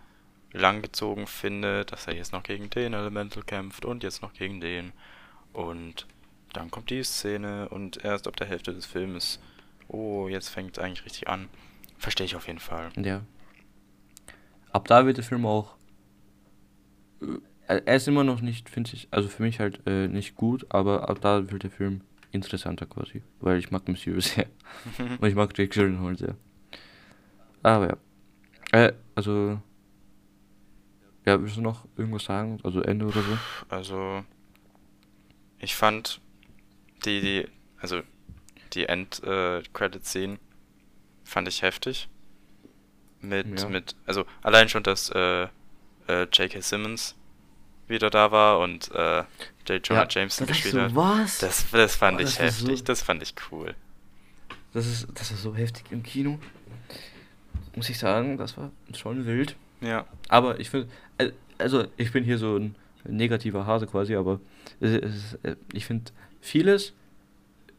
langgezogen findet, dass er jetzt noch gegen den Elemental kämpft und jetzt noch gegen den. Und dann kommt die Szene und erst ab der Hälfte des Filmes, oh, jetzt fängt es eigentlich richtig an. Verstehe ich auf jeden Fall. Ja. Ab da wird der Film auch. Äh, Er ist immer noch nicht, finde ich, also für mich halt äh, nicht gut, aber ab da wird der Film interessanter quasi. Weil ich mag Mysterio sehr. Und ich mag Jake Gyllenhaal sehr. Aber ja. Äh, also. Ja, willst du noch irgendwas sagen? Also Ende oder so? Also, ich fand die, die also die End-Credit-Scene fand ich heftig. Mit, Ja. mit, also allein schon, dass äh, äh, J.K. Simmons wieder da war und äh, J. Jonah Jameson dachte ich gespielt so, hat. Was? Das, das fand Oh, ich das war so- heftig, das fand ich cool. Das ist, das ist so heftig im Kino. Muss ich sagen, das war schon wild. Ja, Aber ich finde, also ich bin hier so ein negativer Hase quasi, aber ist, äh, ich finde vieles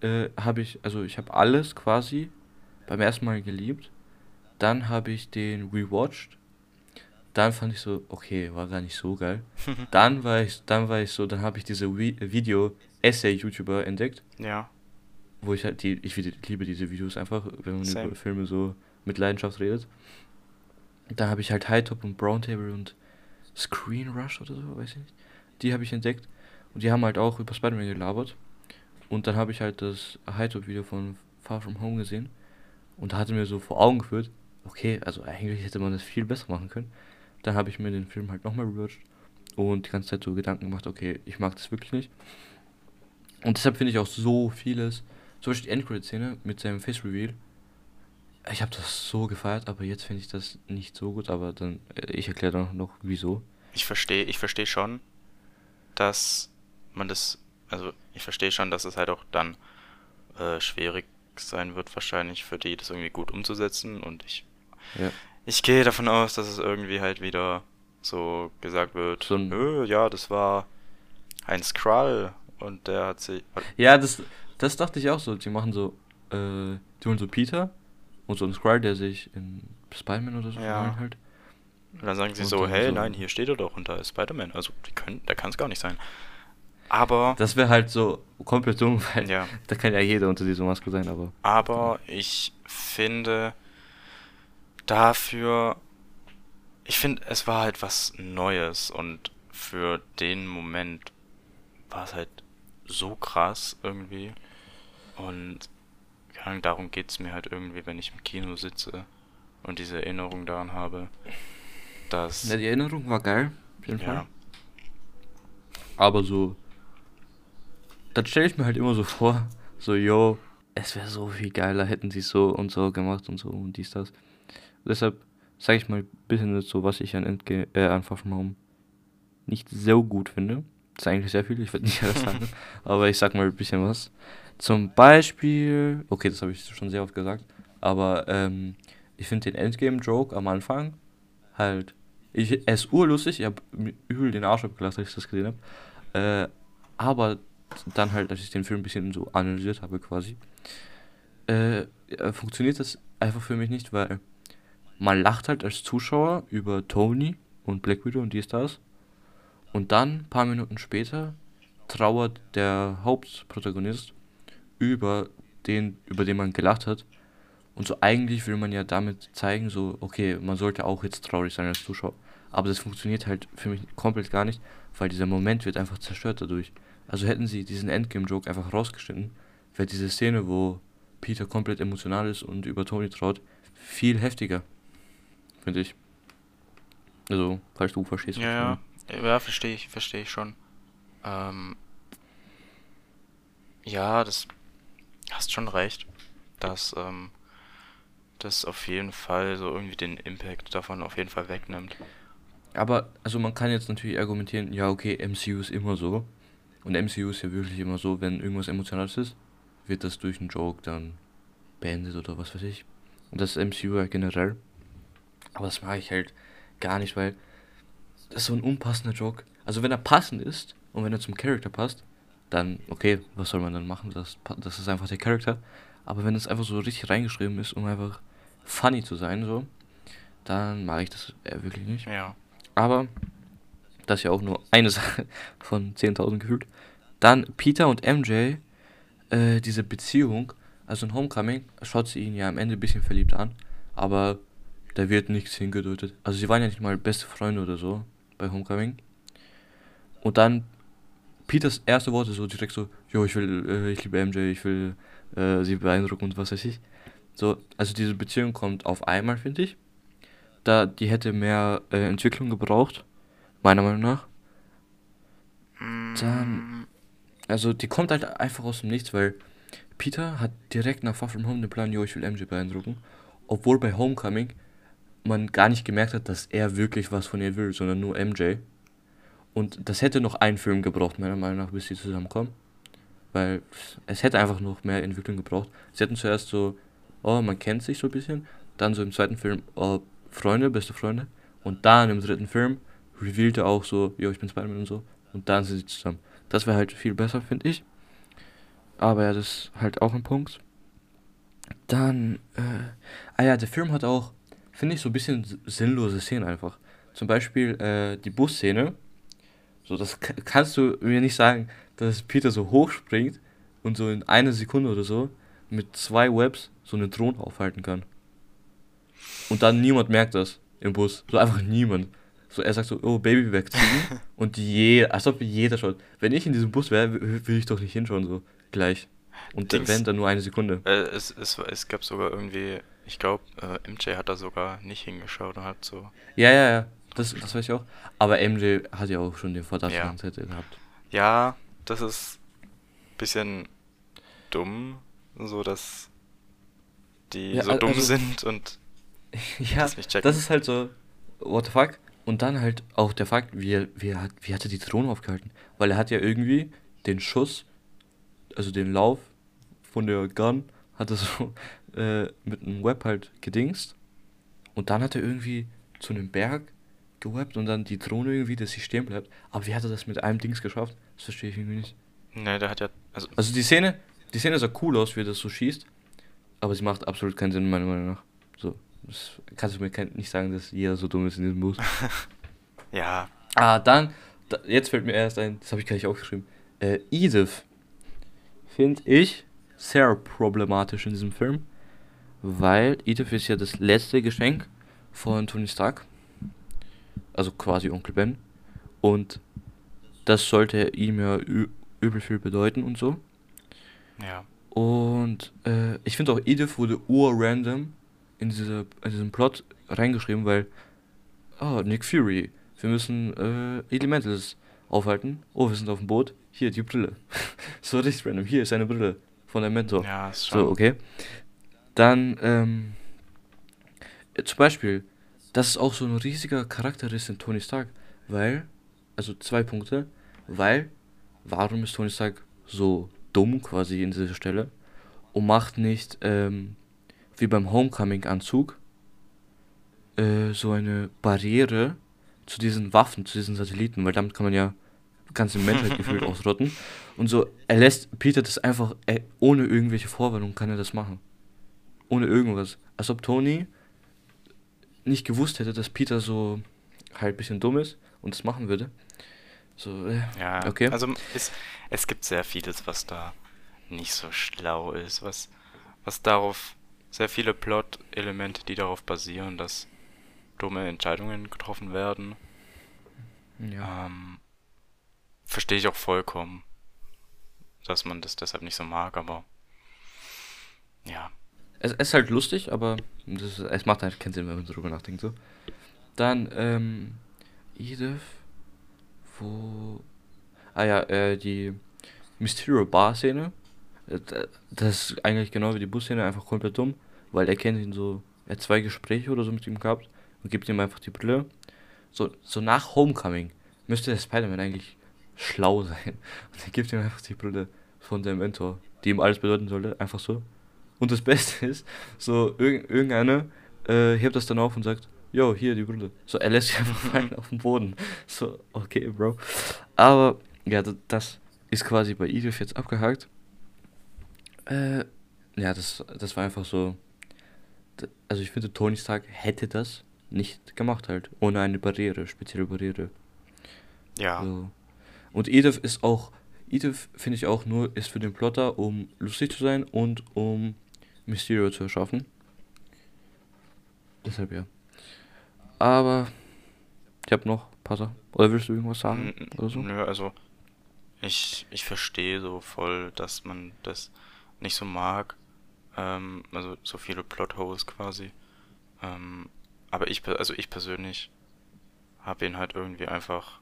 äh, habe ich, also ich habe alles quasi beim ersten Mal geliebt. Dann habe ich den rewatcht. Dann fand ich so, okay, war gar nicht so geil. dann war ich, dann war ich so, dann habe ich diese Vi Video Essay YouTuber entdeckt, ja, wo ich halt die, ich liebe diese Videos einfach, wenn man Same. über Filme so mit Leidenschaft redet. Da habe ich halt High Top und Brown Table und Screen Rush oder so, weiß ich nicht. Die habe ich entdeckt und die haben halt auch über Spider-Man gelabert. Und dann habe ich halt das High Top Video von Far From Home gesehen und da hatte mir so vor Augen geführt, okay, also eigentlich hätte man das viel besser machen können. Dann habe ich mir den Film halt nochmal rewatcht und die ganze Zeit so Gedanken gemacht, okay, ich mag das wirklich nicht. Und deshalb finde ich auch so vieles, zum Beispiel die Endcredit-Szene mit seinem Face Reveal. Ich habe das so gefeiert, aber jetzt finde ich das nicht so gut, aber dann, äh, ich erkläre dann noch wieso. ich verstehe, ich verstehe schon, dass man das, also ich verstehe schon, dass es halt auch dann äh, schwierig sein wird, wahrscheinlich für die, das irgendwie gut umzusetzen. Und ich, Ja. Ich gehe davon aus, dass es irgendwie halt wieder so gesagt wird, So ein- "Ö, ja, das war ein Skrull und der hat sich. Ja, das, das dachte ich auch so. Die machen so, äh, die holen so Peter und so einen Skrull, der sich in Spider-Man oder so Ja. halt. Und dann sagen sie Und so, hey, so- nein, hier steht er doch und da ist Spider-Man. Also, die können, der kann es gar nicht sein. Aber, Das wäre halt so komplett dumm, weil ja. da kann ja jeder unter dieser Maske sein, aber. Aber ich finde dafür, ich finde, es war halt was Neues und für den Moment war es halt so krass irgendwie. Und keine Ahnung, darum geht es mir halt irgendwie, wenn ich im Kino sitze und diese Erinnerung daran habe, dass. Ja, die Erinnerung war geil, auf jeden Fall. ja, Aber so, dann stelle ich mir halt immer so vor, so, yo, es wäre so viel geiler, hätten sie so und so gemacht und so und dies, das. Deshalb sage ich mal ein bisschen so, was ich an, Endge äh, an Far From Home nicht so gut finde. Das ist eigentlich sehr viel, ich werde nicht alles sagen, aber ich sag mal ein bisschen was. Zum Beispiel, okay, das habe ich schon sehr oft gesagt, aber ähm, ich finde den Endgame-Joke am Anfang halt, ich, er ist urlustig, ich habe übel den Arsch abgelacht, als ich das gesehen habe. Äh, aber dann halt, als ich den Film ein bisschen so analysiert habe quasi, äh, funktioniert das einfach für mich nicht, weil man lacht halt als Zuschauer über Tony und Black Widow und die Stars und dann, paar Minuten später, trauert der Hauptprotagonist über den, über den man gelacht hat. Und so eigentlich will man ja damit zeigen, so, okay, man sollte auch jetzt traurig sein als Zuschauer. Aber das funktioniert halt für mich komplett gar nicht, weil dieser Moment wird einfach zerstört dadurch. Also hätten sie diesen Endgame-Joke einfach rausgeschnitten, wäre diese Szene, wo Peter komplett emotional ist und über Tony traut, viel heftiger. Finde ich. Also, falls du verstehst. Ja, ja. Ja, verstehe ich, verstehe ich schon. Ähm, ja, das hast schon recht, dass ähm, das auf jeden Fall so irgendwie den Impact davon auf jeden Fall wegnimmt. Aber, also man kann jetzt natürlich argumentieren, ja, okay, MCU ist immer so. Und MCU ist ja wirklich immer so, wenn irgendwas Emotionales ist, wird das durch einen Joke dann beendet oder was weiß ich. Und das ist MCU ja generell. Aber das mache ich halt gar nicht, weil das ist so ein unpassender Joke. Also wenn er passend ist und wenn er zum Charakter passt, dann okay, was soll man dann machen? Das, das ist einfach der Charakter. Aber wenn es einfach so richtig reingeschrieben ist, um einfach funny zu sein, so, dann mag ich das wirklich nicht. Ja. Aber das ist ja auch nur eine Sache von 10.000 gefühlt. Dann Peter und MJ, äh, diese Beziehung, also in Homecoming schaut sie ihn ja am Ende ein bisschen verliebt an, aber da wird nichts hingedeutet. Also sie waren ja nicht mal beste Freunde oder so bei Homecoming. Und dann Peters erste Worte so direkt so, jo, ich will, äh, ich liebe MJ, ich will äh, sie beeindrucken und was weiß ich. So, also diese Beziehung kommt auf einmal, finde ich. Da, die hätte mehr äh, Entwicklung gebraucht, meiner Meinung nach. Dann, also die kommt halt einfach aus dem Nichts, weil Peter hat direkt nach Far From Home den Plan, jo, ich will MJ beeindrucken. Obwohl bei Homecoming man gar nicht gemerkt hat, dass er wirklich was von ihr will, sondern nur MJ. Und das hätte noch einen Film gebraucht, meiner Meinung nach, bis sie zusammenkommen. Weil es hätte einfach noch mehr Entwicklung gebraucht. Sie hätten zuerst so, oh, man kennt sich so ein bisschen. Dann so im zweiten Film, oh, Freunde, beste Freunde. Und dann im dritten Film revealt er auch so, jo, ich bin Spider-Man und so. Und dann sind sie zusammen. Das wäre halt viel besser, finde ich. Aber ja, das ist halt auch ein Punkt. Dann, äh, ah ja, der Film hat auch finde ich so ein bisschen sinnlose Szenen einfach. Zum Beispiel äh, die Busszene. So, das kannst du mir nicht sagen, dass Peter so hoch springt und so in einer Sekunde oder so mit zwei Webs so eine Drohne aufhalten kann. Und dann niemand merkt das im Bus. So einfach niemand. So, er sagt so, oh, Baby wegziehen. und je, als ob jeder schaut. Wenn ich in diesem Bus wäre, würde ich doch nicht hinschauen, so gleich. Und Dings, wenn, dann nur eine Sekunde. Äh, es, es, es gab sogar irgendwie ich glaube, äh, MJ hat da sogar nicht hingeschaut und hat so. Ja, ja, ja. Das, das weiß ich auch. Aber MJ hat ja auch schon den Verdacht ja. gehabt. Ja, das ist ein bisschen dumm, so dass die ja, so dumm also, sind und ja, das nicht checken. Das ist halt so, what the fuck? Und dann halt auch der Fakt, wie, wie, hat, wie hat er die Drohne aufgehalten? Weil er hat ja irgendwie den Schuss, also den Lauf von der Gun, hat er so äh, mit einem Web halt gedingst. Und dann hat er irgendwie zu einem Berg gewebbt und dann die Drohne irgendwie, dass sie stehen bleibt. Aber wie hat er das mit einem Dings geschafft? Das verstehe ich irgendwie nicht. Ne, der hat ja. Also, also die Szene, die Szene sah cool aus, wie er das so schießt. Aber sie macht absolut keinen Sinn, meiner Meinung nach. So, das kannst du mir nicht sagen, dass jeder so dumm ist in diesem Bus. ja. Ah, dann, da, jetzt fällt mir erst ein, das habe ich gar nicht aufgeschrieben. Äh, Edith finde ich sehr problematisch in diesem Film weil Edith ist ja das letzte Geschenk von Tony Stark. Also quasi Onkel Ben. Und das sollte ihm ja übel viel bedeuten und so. Ja. Und äh, ich finde auch Edith wurde ur-random in, diese, in diesen Plot reingeschrieben, weil, oh, Nick Fury, wir müssen äh, Elementals aufhalten. Oh, wir sind auf dem Boot. Hier, die Brille. so richtig random. Hier ist eine Brille von der Mentor. Ja, ist schon. So, okay. Dann, ähm, zum Beispiel, das ist auch so ein riesiger Charakter ist in Tony Stark, weil, also zwei Punkte, weil warum ist Tony Stark so dumm quasi in dieser Stelle und macht nicht ähm, wie beim Homecoming-Anzug äh, so eine Barriere zu diesen Waffen, zu diesen Satelliten, weil damit kann man ja ganze Menschheit gefühlt ausrotten. Und so, er lässt Peter das einfach, er, ohne irgendwelche Vorwarnung kann er das machen. Ohne irgendwas. Als ob Tony nicht gewusst hätte, dass Peter so halt ein bisschen dumm ist und das machen würde. So, äh, Ja, okay. also es, es gibt sehr vieles, was da nicht so schlau ist, was, was darauf, sehr viele Plot-Elemente, die darauf basieren, dass dumme Entscheidungen getroffen werden. ja. Ähm, verstehe ich auch vollkommen, dass man das deshalb nicht so mag, aber ja. Es, ist halt lustig, aber das, es macht halt keinen Sinn, wenn man darüber nachdenkt. So. Dann, ähm, Edith, wo. Ah ja, äh, die Mysterio Bar-Szene. Äh, da- Das ist eigentlich genau wie die Busszene, einfach komplett dumm, weil er kennt ihn so. Er hat zwei Gespräche oder so mit ihm gehabt und gibt ihm einfach die Brille. So, so nach Homecoming müsste der Spider-Man eigentlich schlau sein. Und er gibt ihm einfach die Brille von seinem Mentor, die ihm alles bedeuten sollte, einfach so. Und das Beste ist, so irg irgendeiner äh, hebt das dann auf und sagt, yo, hier die Brille. So, er lässt sich einfach fallen auf den Boden. So, okay, Bro. Aber, ja, das, ist quasi bei Edith jetzt abgehakt. Äh, ja, das, das war einfach so. Also ich finde, Tony Stark hätte das nicht gemacht halt. Ohne eine Barriere, spezielle Barriere. Ja, So. Und Edith ist auch, Edith finde ich auch nur, ist für den Plotter, um lustig zu sein und um Mysterio zu erschaffen. Deshalb ja. Aber ich habe noch Sachen. Oder willst du irgendwas sagen? N- Oder so? Nö, also ich, ich verstehe so voll, dass man das nicht so mag. Ähm, also so viele Plotholes quasi. Ähm, aber ich, also ich persönlich habe ihn halt irgendwie einfach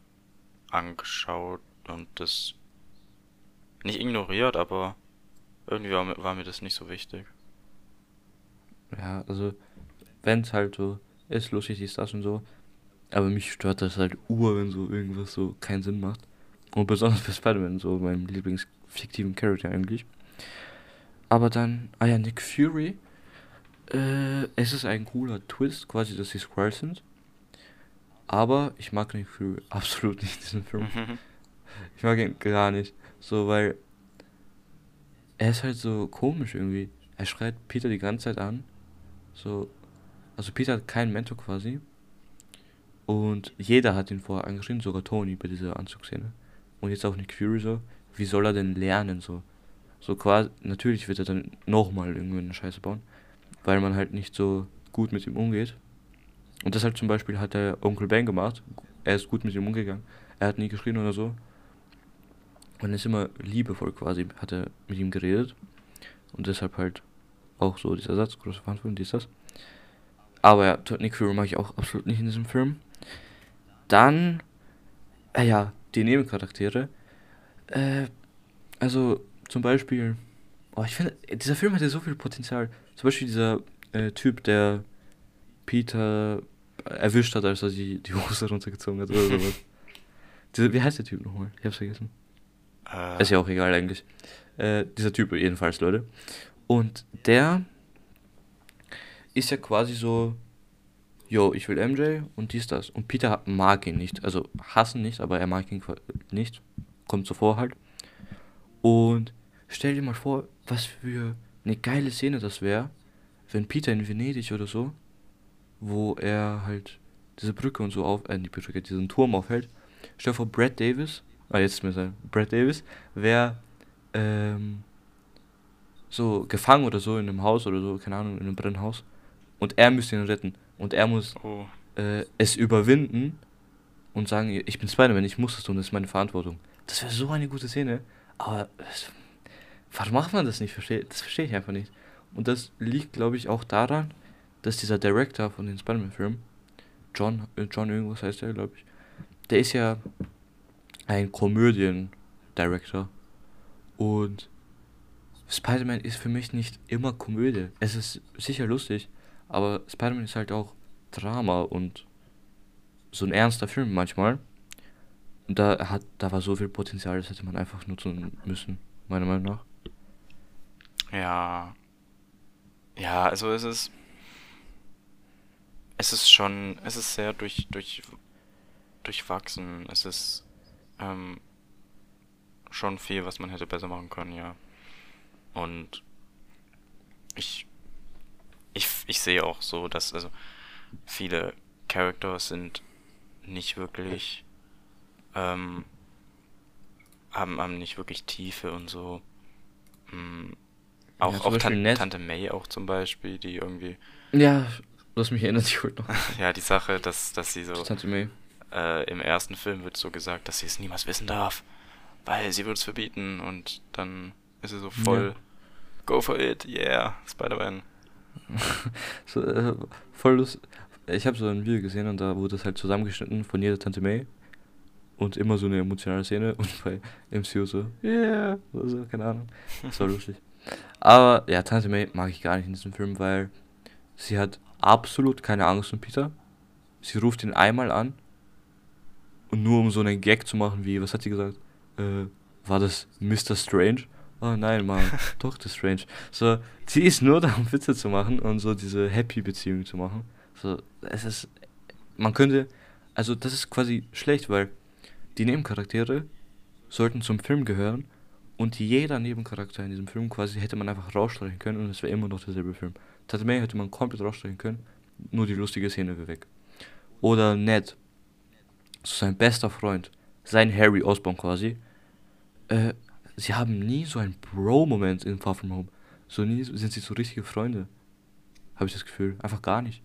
angeschaut und das nicht ignoriert, aber irgendwie war, mir- war mir das nicht so wichtig. Ja, also, wenn es halt so ist, lustig ist das und so. Aber mich stört das halt ur, wenn so irgendwas so keinen Sinn macht. Und besonders bei Spider-Man, so meinem Lieblingsfiktiven Charakter eigentlich. Aber dann, ah ja, Nick Fury. Äh, es ist ein cooler Twist, quasi, dass sie Squirrels sind. Aber ich mag Nick Fury absolut nicht in diesem Film. Ich mag ihn gar nicht. So, weil er ist halt so komisch irgendwie. Er schreit Peter die ganze Zeit an. So, also Peter hat keinen Mentor quasi. Und jeder hat ihn vorher angeschrien, sogar Tony bei dieser Anzugsszene. Und jetzt auch Nick Fury so. Wie soll er denn lernen so? So quasi, natürlich wird er dann nochmal irgendwie eine Scheiße bauen. Weil man halt nicht so gut mit ihm umgeht. Und deshalb zum Beispiel hat der Onkel Ben gemacht. Er ist gut mit ihm umgegangen. Er hat nie geschrien oder so. Und ist immer liebevoll quasi, hat er mit ihm geredet. Und deshalb halt auch so dieser Satz, große Verantwortung, dies, das. Aber ja, Nick Fury mag ich auch absolut nicht in diesem Film. Dann, äh, ja, die Nebencharaktere. Äh, also zum Beispiel, oh, ich finde, dieser Film hatte so viel Potenzial. Zum Beispiel dieser äh, Typ, der Peter erwischt hat, als er die, die Hose runtergezogen hat oder sowas. Dieser, wie heißt der Typ nochmal? Ich hab's vergessen. Äh, Ist ja auch egal eigentlich. Äh, dieser Typ jedenfalls, Leute. Und der ist ja quasi so, yo, ich will MJ und dies, das. Und Peter mag ihn nicht. Also hassen nicht, aber er mag ihn nicht. Kommt so vor halt. Und stell dir mal vor, was für eine geile Szene das wäre, wenn Peter in Venedig oder so, wo er halt diese Brücke und so auf, äh, die Brücke, diesen Turm aufhält. Stell dir vor, Brad Davis, ah, jetzt ist mir sein, Brad Davis, wäre, ähm, so gefangen oder so in einem Haus oder so, keine Ahnung, in einem Brennhaus. Und er müsste ihn retten. Und er muss oh, äh, es überwinden und sagen, ich bin Spider-Man, ich muss das tun, das ist meine Verantwortung. Das wäre so eine gute Szene. Aber es, warum macht man das nicht? Versteh, das verstehe ich einfach nicht. Und das liegt, glaube ich, auch daran, dass dieser Director von den Spider-Man-Filmen, John, äh, John irgendwas heißt der, glaube ich, der ist ja ein Komödien-Director. Und Spider-Man ist für mich nicht immer Komödie. Es ist sicher lustig, aber Spider-Man ist halt auch Drama und so ein ernster Film manchmal. da hat, da war so viel Potenzial, das hätte man einfach nutzen müssen, meiner Meinung nach. Ja. Ja, also es ist. Es ist schon. Es ist sehr durch, durch, durchwachsen. Es ist ähm, schon viel, was man hätte besser machen können, ja. Und ich. Ich, ich sehe auch so, dass also viele Characters sind nicht wirklich. Ähm, haben, haben nicht wirklich Tiefe und so. Mm, auch Ja, auch Tan Ned. Tante May auch zum Beispiel, die irgendwie. Ja, hast mich erinnert, ich wollte noch. Ja, die Sache, dass, dass sie so. Tante May. Äh, Im ersten Film wird so gesagt, dass sie es niemals wissen darf, weil sie würde es verbieten und dann ist sie so voll. Go for it, yeah, Spider-Man. So, äh, voll lust. Ich habe so ein Video gesehen und da wurde das halt zusammengeschnitten von jeder Tante May. Und immer so eine emotionale Szene und bei MCU so, yeah, oder so, keine Ahnung. Das war lustig. Aber ja, Tante May mag ich gar nicht in diesem Film, weil sie hat absolut keine Angst um Peter. Sie ruft ihn einmal an und nur um so einen Gag zu machen wie, was hat sie gesagt? Äh, war das Mr. Strange? Oh nein, Mann, Dr. Strange. So, sie ist nur da, um Witze zu machen und so diese Happy-Beziehung zu machen. So, es ist, man könnte, also das ist quasi schlecht, weil die Nebencharaktere sollten zum Film gehören und jeder Nebencharakter in diesem Film quasi hätte man einfach rausstreichen können und es wäre immer noch derselbe Film. Tante May hätte man komplett rausstreichen können, nur die lustige Szene wäre weg. Oder Ned, so sein bester Freund, sein Harry Osborn quasi. Äh, sie haben nie so einen Bro-Moment in Far From Home. So nie sind sie so richtige Freunde. Habe ich das Gefühl. Einfach gar nicht.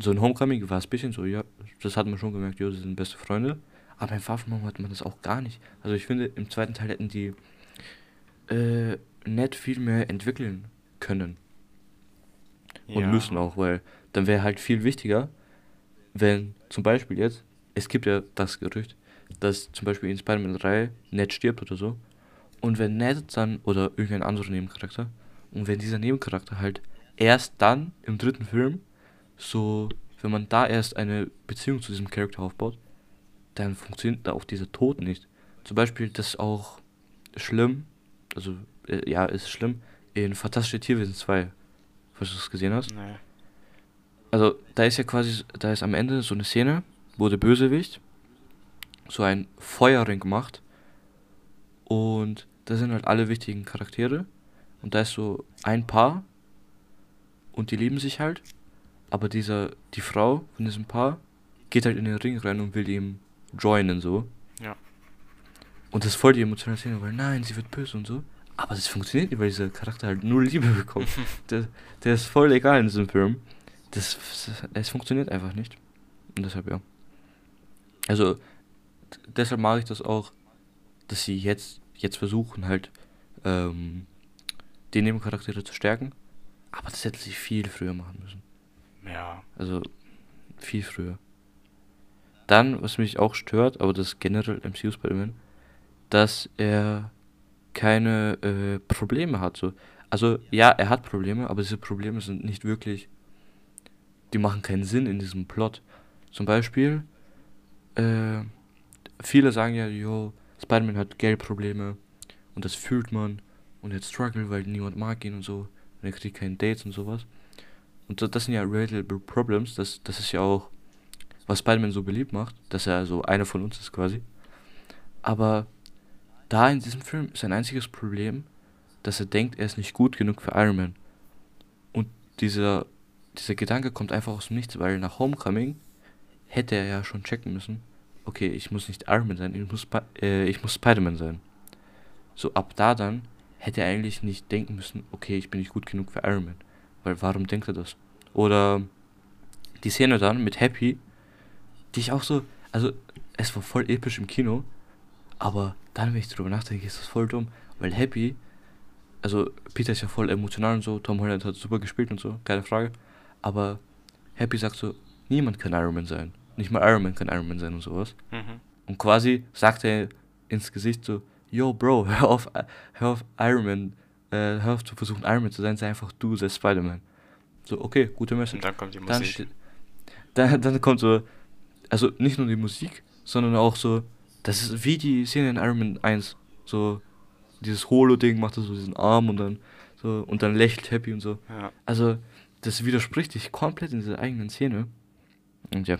So in Homecoming war es ein bisschen so, ja, das hat man schon gemerkt, jo, sie sind beste Freunde. Aber in Far From Home hat man das auch gar nicht. Also ich finde, im zweiten Teil hätten die äh, Ned viel mehr entwickeln können. Und Ja. müssen auch, weil dann wäre halt viel wichtiger, wenn zum Beispiel jetzt, es gibt ja das Gerücht, dass zum Beispiel in Spider-Man 3 Ned stirbt oder so. Und wenn Ned dann, oder irgendein anderer Nebencharakter, und wenn dieser Nebencharakter halt erst dann im dritten Film, so, wenn man da erst eine Beziehung zu diesem Charakter aufbaut, dann funktioniert da auch dieser Tod nicht. Zum Beispiel, das ist auch schlimm, also, äh, ja, ist schlimm, in Fantastische Tierwesen 2, falls du es gesehen hast. Nee. Also, da ist ja quasi, da ist am Ende so eine Szene, wo der Bösewicht so ein Feuerring macht. Und da sind halt alle wichtigen Charaktere. Und da ist so ein Paar. Und die lieben sich halt. Aber dieser, die Frau von diesem Paar geht halt in den Ring rein und will ihm joinen so. Ja. Und das ist voll die emotionale Szene, weil nein, sie wird böse und so. Aber das funktioniert nicht, weil dieser Charakter halt null Liebe bekommt. der, der ist voll egal in diesem Film. Das, es funktioniert einfach nicht. Und deshalb ja. Also, deshalb mag ich das auch, dass sie jetzt, jetzt versuchen halt, ähm, die Nebencharaktere zu stärken. Aber das hätte sie viel früher machen müssen. Ja. Also, viel früher. Dann, was mich auch stört, aber das generell MCU Spider-Man, dass er keine äh, Probleme hat. So. Also, ja, er hat Probleme, aber diese Probleme sind nicht wirklich. Die machen keinen Sinn in diesem Plot. Zum Beispiel, äh, viele sagen ja, yo, Spider-Man hat Geldprobleme und das fühlt man und jetzt struggle, weil niemand mag ihn und so und er kriegt keine Dates und sowas. Und das, das sind ja relatable Problems, das, das ist ja auch, was Spider-Man so beliebt macht, dass er so einer von uns ist quasi. Aber da in diesem Film ist ein einziges Problem, dass er denkt, er ist nicht gut genug für Iron Man. Und dieser, dieser Gedanke kommt einfach aus dem Nichts, weil nach Homecoming hätte er ja schon checken müssen, okay, ich muss nicht Iron Man sein, ich muss, äh, muss Spider-Man sein. So ab da dann hätte er eigentlich nicht denken müssen, okay, ich bin nicht gut genug für Iron Man. Weil warum denkt er das? Oder die Szene dann mit Happy, die ich auch so, also es war voll episch im Kino, aber dann, wenn ich drüber nachdenke, ist das voll dumm, weil Happy, also Peter ist ja voll emotional und so, Tom Holland hat super gespielt und so, keine Frage, aber Happy sagt so, niemand kann Iron Man sein, nicht mal Iron Man kann Iron Man sein und sowas. Mhm. Und quasi sagt er ins Gesicht so, yo Bro, hör auf, hör auf Iron Man, äh, hör auf zu versuchen Iron Man zu sein, sei einfach du, sei Spider-Man. So, okay, gute Message. Und dann kommt die Dann, Musik. steht, dann, dann kommt so, also nicht nur die Musik, sondern auch so, Das ist wie die Szene in Iron Man 1. So, dieses Holo-Ding macht er so diesen Arm und dann so und dann lächelt happy und so. Ja. Also, das widerspricht sich komplett in dieser eigenen Szene. Und ja.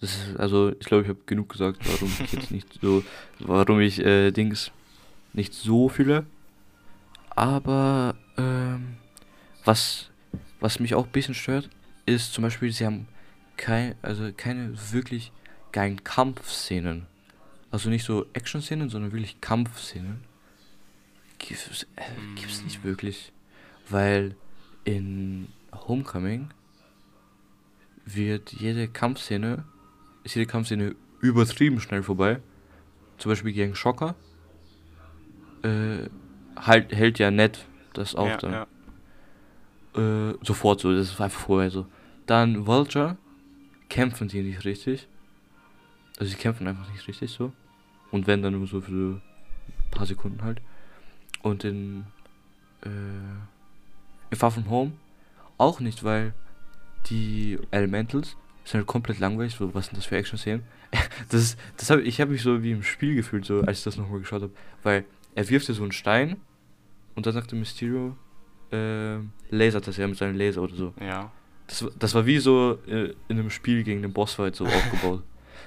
Das ist, also, ich glaube, ich habe genug gesagt, warum ich jetzt nicht so, warum ich äh, Dings nicht so fühle. Aber ähm, was, was mich auch ein bisschen stört, ist zum Beispiel, sie haben kein, also keine wirklich geilen Kampfszenen. Also nicht so Action-Szenen, sondern wirklich Kampfszenen. Gibt's, äh, gibt's nicht wirklich. Weil in Homecoming wird jede Kampfszene, ist jede Kampfszene übertrieben schnell vorbei. Zum Beispiel gegen Schocker. Äh, halt, hält ja nett das auch ja, dann. ja. Äh, sofort so, das ist einfach vorher so. Dann Vulture kämpfen die nicht richtig. Also sie kämpfen einfach nicht richtig so. Und wenn dann nur so für ein paar Sekunden halt. Und in, äh, in Far From Home auch nicht, weil die Elementals sind halt komplett langweilig. So, was sind das für Action-Szenen? das ist, das hab, ich habe mich so wie im Spiel gefühlt, so als ich das nochmal geschaut habe. Weil er wirft ja so einen Stein und dann sagt der Mysterio, äh, lasert das ja mit seinem Laser oder so. Ja. Das, war- das war wie so äh, in einem Spiel gegen den Bossfight so aufgebaut.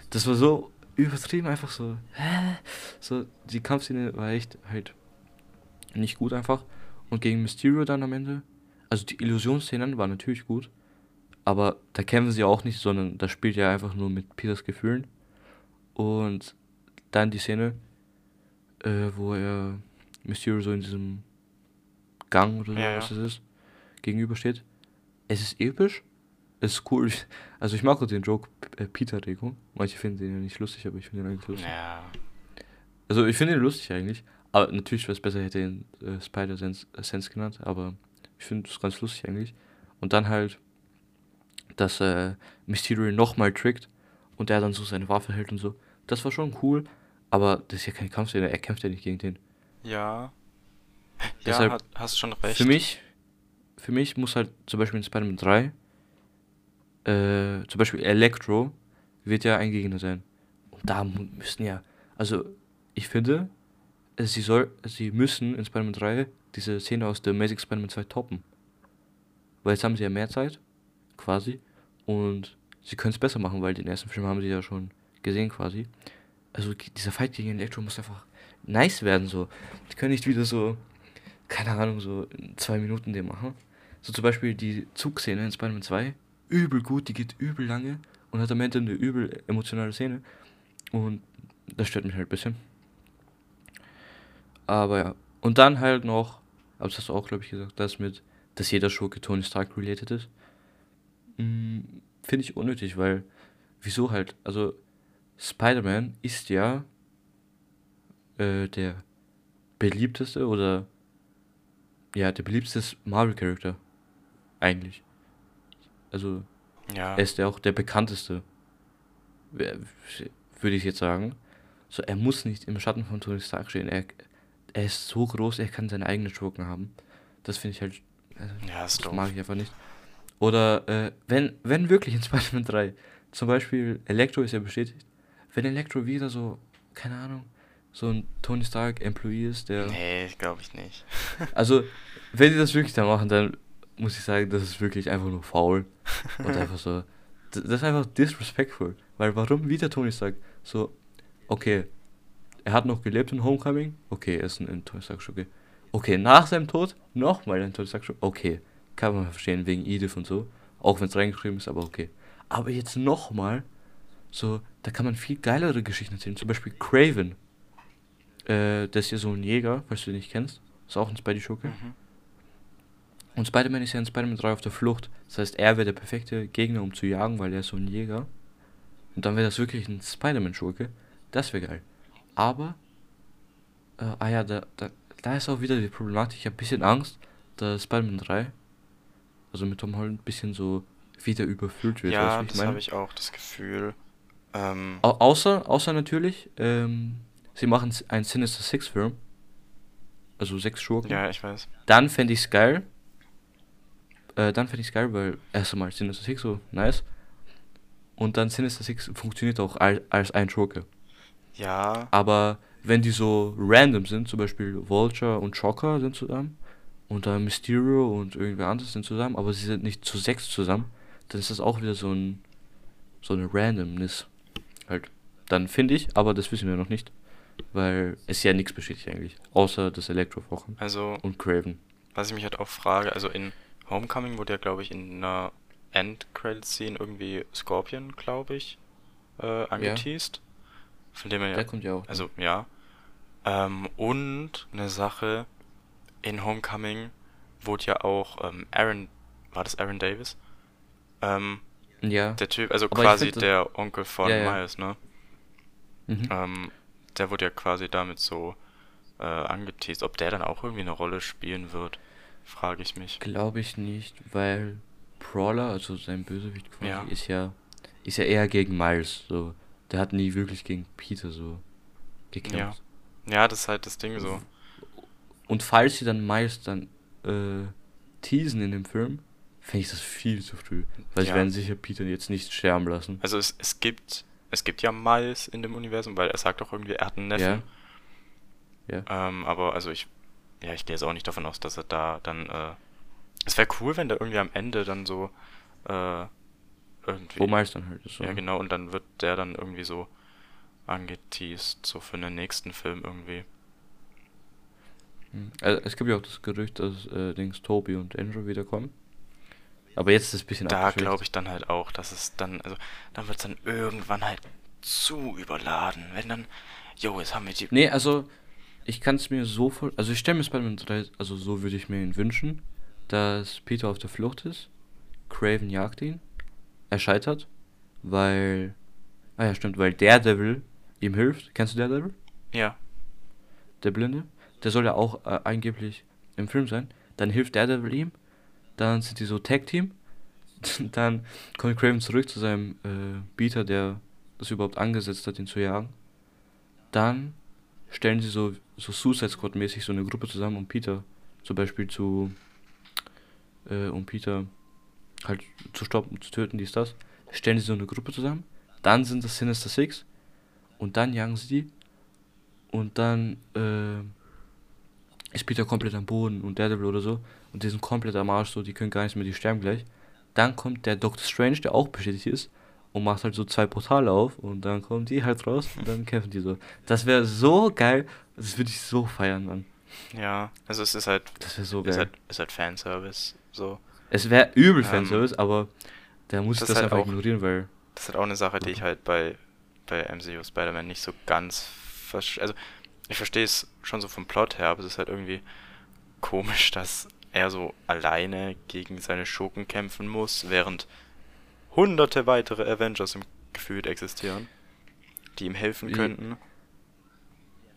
Das war so übertrieben einfach so. Hä? So, die Kampfszene war echt halt nicht gut einfach. Und gegen Mysterio dann am Ende. Also die Illusionsszenen waren natürlich gut. Aber da kämpfen sie auch nicht, sondern da spielt er einfach nur mit Peters Gefühlen. Und dann die Szene, äh, wo er Mysterio so in diesem Gang oder so, Ja, was ja. das ist, gegenübersteht. Es ist episch. Es ist cool. Also ich mag auch den Joke äh, Peter Regung. Manche finden den ja nicht lustig, aber ich finde den eigentlich lustig. Ja. Also ich finde ihn lustig eigentlich. Aber natürlich wäre es besser, hätte er ihn äh, Spider-Sense äh, Sense genannt. Aber ich finde es ganz lustig eigentlich. Und dann halt, dass äh, Mysterio nochmal trickt und er dann so seine Waffe hält und so. Das war schon cool. Aber das ist ja keine Kampfszene. Er kämpft ja nicht gegen den. Ja. Ja, Deshalb hat, hast schon recht. Für mich, für mich muss halt zum Beispiel in Spider-Man 3, äh, zum Beispiel Electro wird ja ein Gegner sein. Und da müssen ja, also ich finde, sie soll, sie müssen in Spider-Man 3 diese Szene aus der Amazing Spider-Man 2 toppen. Weil jetzt haben sie ja mehr Zeit, quasi, und sie können es besser machen, weil den ersten Film haben sie ja schon gesehen, quasi. Also dieser Fight gegen Electro muss einfach nice werden, so. Die können nicht wieder so, keine Ahnung, so in zwei Minuten den machen. So zum Beispiel die Zugszene in Spider-Man 2, übel gut, die geht übel lange und hat am Ende eine übel emotionale Szene. Und das stört mich halt ein bisschen. Aber ja. Und dann halt noch, aber das hast du auch, glaube ich, gesagt, das mit, dass jeder Schurke Tony Stark related ist. Mm, Finde ich unnötig, weil, wieso halt? Also, Spider-Man ist ja äh, der beliebteste oder ja, der beliebteste Marvel-Charakter. Eigentlich. Also, Ja. er ist ja auch der bekannteste. Würde ich jetzt sagen. So, er muss nicht im Schatten von Tony Stark stehen. Er, er ist so groß, er kann seine eigenen Schurken haben. Das finde ich halt. Also, ja, ist das doof. mag ich einfach nicht. Oder äh, wenn, wenn wirklich in Spider-Man 3, zum Beispiel Elektro ist ja bestätigt, wenn Elektro wieder so, keine Ahnung, so ein Tony Stark Employee ist, der. Nee, glaube ich nicht. Also, wenn die das wirklich da machen, dann muss ich sagen, das ist wirklich einfach nur faul. Und einfach so. Das ist einfach disrespectful. Weil warum wieder Tony Stark? So, okay, er hat noch gelebt in Homecoming. Okay, er ist ein, ein Tony Stark Schurke. Okay, nach seinem Tod nochmal ein Tony Stark Schurke. Okay, kann man verstehen, wegen Edith und so. Auch wenn es reingeschrieben ist, aber okay. Aber jetzt nochmal, so, da kann man viel geilere Geschichten erzählen. Zum Beispiel Craven. Äh, das ist ja so ein Jäger, falls du den nicht kennst. Ist auch ein Spidey-Schurke. Mhm. Und Spider-Man ist ja in Spider-Man 3 auf der Flucht. Das heißt, er wäre der perfekte Gegner, um zu jagen, weil er ist so ein Jäger. Und dann wäre das wirklich ein Spider-Man-Schurke. Das wäre geil. Aber, äh, ah ja, da, da, da ist auch wieder die Problematik. Ich habe ein bisschen Angst, dass Spider-Man 3, also mit Tom Holland, ein bisschen so wieder überfüllt wird. Ja, das habe ich auch das Gefühl. Ähm, Au außer, außer natürlich, ähm, sie machen einen Sinister Six Film. Also sechs Schurken. ja, ich weiß. Dann fände ich's geil. Äh, dann fände ich's geil, weil erst einmal Sinister Six so nice. und dann Sinister Six funktioniert auch als, als ein Joker. Ja, Aber wenn die so random sind, zum Beispiel Vulture und Shocker sind zusammen und dann Mysterio und irgendwer anderes sind zusammen, aber sie sind nicht zu sechs zusammen, dann ist das auch wieder so ein so eine Randomness halt. Dann finde ich, aber das wissen wir noch nicht, weil es ja nichts bestätigt eigentlich, außer das Elektrowochen also und Craven. was ich mich halt auch frage, also in Homecoming wurde ja, glaube ich, in einer End-Credit-Scene irgendwie Scorpion, glaube ich, äh, angeteased. Von dem er ja, Der kommt ja auch. also ja. Ähm, und eine Sache, in Homecoming wurde ja auch ähm, Aaron, war das Aaron Davis? Ähm, ja. der Typ, also Aber quasi find der Onkel von Ja, ja. Miles, ne? Mhm. Ähm, der wurde ja quasi damit so äh, angeteased. Ob der dann auch irgendwie eine Rolle spielen wird, frage ich mich. Glaube ich nicht, weil Brawler, also sein Bösewicht quasi, Ja. ist ja ist ja eher gegen Miles, so. Der hat nie wirklich gegen Peter so gekämpft. Ja, das ist halt das Ding so. Und falls sie dann Miles dann äh, teasen in dem Film, fände ich das viel zu früh. Weil sie Ja. werden sicher Peter jetzt nicht sterben lassen. Also es, es gibt es gibt ja Miles in dem Universum, weil er sagt auch irgendwie, er hat einen Neffen. Ja. Ähm, aber also ich, ja, ich gehe jetzt auch nicht davon aus, dass er da dann, äh, es wäre cool, wenn der irgendwie am Ende dann so, äh, irgendwie, Wo Miles dann halt ist. So. ja genau, und dann wird der dann irgendwie so angeteased, so für den nächsten Film irgendwie. Also, es gibt ja auch das Gerücht, dass äh, Dings Toby und Andrew wiederkommen. Aber jetzt ist es ein bisschen Da glaube ich dann halt auch, dass es dann, also dann wird es dann irgendwann halt zu überladen, wenn dann, jo, jetzt haben wir die, Nee, also ich kann es mir so voll. Also ich stelle mir Spider-Man 3, also so würde ich mir ihn wünschen, dass Peter auf der Flucht ist, Craven jagt ihn, er scheitert, weil. Ah ja, stimmt, weil Daredevil ihm hilft. Kennst du Daredevil? ja, Der Blinde? Der soll ja auch äh, angeblich im Film sein. Dann hilft Daredevil ihm, dann sind die so Tag-Team, dann kommt Craven zurück zu seinem äh, Beater, der das überhaupt angesetzt hat, ihn zu jagen. Dann stellen sie so, so Suicide Squad-mäßig so eine Gruppe zusammen, um Peter zum Beispiel zu, äh, um Peter halt zu stoppen, zu töten, dies, das. Stellen sie so eine Gruppe zusammen. Dann sind das Sinister Six. Und dann jagen sie die. Und dann, äh, ist Peter komplett am Boden und Daredevil oder so. Und die sind komplett am Arsch, so, die können gar nichts mehr, die sterben gleich. Dann kommt der Doctor Strange, der auch bestätigt ist, und macht halt so zwei Portale auf und dann kommen die halt raus und dann kämpfen die so. Das wäre so geil, das würde ich so feiern, Mann. ja, also es ist halt, Das wäre so ist geil. halt, ist halt Fanservice, so. Es wäre übel Ähm, Fanservice, aber da muss ich das halt einfach auch- ignorieren, weil. Das ist halt auch eine Sache, die ich halt bei, bei MCU Spider-Man nicht so ganz verstehe. Also, ich verstehe es schon so vom Plot her, aber es ist halt irgendwie komisch, dass er so alleine gegen seine Schurken kämpfen muss, während hunderte weitere Avengers im Gefühl existieren, die ihm helfen könnten.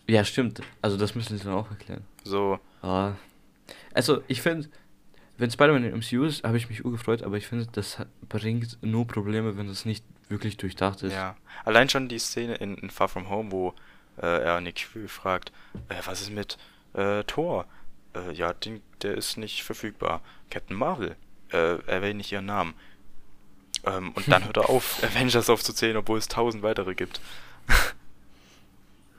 Ja, stimmt. Also das müssen sie dann auch erklären. So, Ah. Also, ich finde, wenn Spider-Man im MCU ist, habe ich mich urgefreut, aber ich finde, das bringt nur Probleme, wenn das nicht wirklich durchdacht ist. ja. Allein schon die Szene in, in Far From Home, wo er Nick Fury fragt, äh, was ist mit äh, Thor? Äh, ja, den, der ist nicht verfügbar. Captain Marvel, äh, erwähne nicht ihren Namen. Ähm, und dann hört er auf, Avengers aufzuzählen, obwohl es tausend weitere gibt.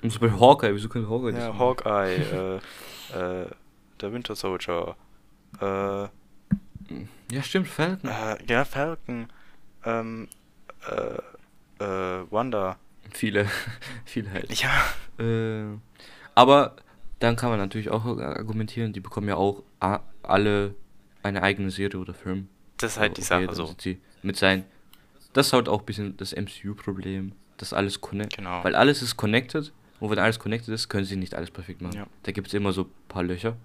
Und zum Beispiel Hawkeye, wieso könnte Hawkeye das Ja, machen? Hawkeye, äh, äh, der Winter Soldier, äh, Ja, stimmt, Falcon. äh, ja, Falcon, ähm, äh, äh, Wanda. Viele, viele halt. Ja, Äh, aber dann kann man natürlich auch argumentieren, die bekommen ja auch alle eine eigene Serie oder Film. das ist halt die Okay, Sache dann so. mit sein. Das ist halt auch ein bisschen das MCU-Problem, dass alles connected. Genau. Weil alles ist connected und wenn alles connected ist, können sie nicht alles perfekt machen. Ja. Da gibt es immer so ein paar Löcher.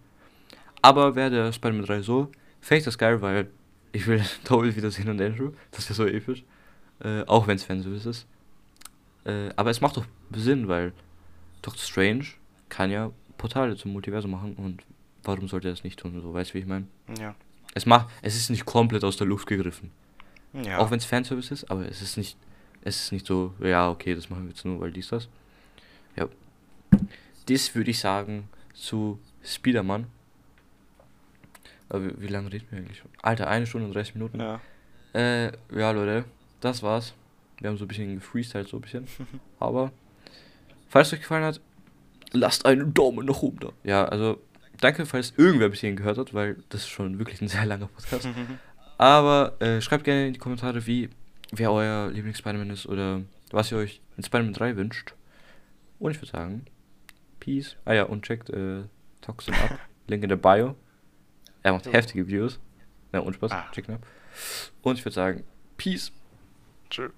Aber wäre der Spider-Man 3 so, fände ich das geil, weil ich will Toby wiedersehen und Andrew. Das wäre so episch. Äh, auch wenn es Fanservice ist. Äh, aber es macht doch Sinn, weil Doctor Strange kann ja Portale zum Multiversum machen und warum sollte er das nicht tun? So, weißt du, wie ich meine? Ja. Es macht, es ist nicht komplett aus der Luft gegriffen. Ja. Auch wenn es Fanservice ist, aber es ist nicht, es ist nicht so, ja, okay, das machen wir jetzt nur, weil dies, das. Ja. Das würde ich sagen zu Spider-Man. Aber wie, wie lange reden wir eigentlich? schon? Alter, eine Stunde und 30 Minuten. ja. Äh, ja, Leute, das war's. Wir haben so ein bisschen gefreestylt, so ein bisschen. Aber, falls es euch gefallen hat, lasst einen Daumen nach oben da. Ja, also, danke, falls irgendwer bis hierhin gehört hat, weil das ist schon wirklich ein sehr langer Podcast. Aber äh, schreibt gerne in die Kommentare, wie, wer euer Lieblings-Spider-Man ist oder was ihr euch in Spider-Man 3 wünscht. Und ich würde sagen, Peace. Ah ja, und checkt äh, Toxin ab. Link in der Bio. Er macht Jo. heftige Videos. Ja, und Spaß. Ah. Checkt ihn ab. Und ich würde sagen, Peace. Tschö.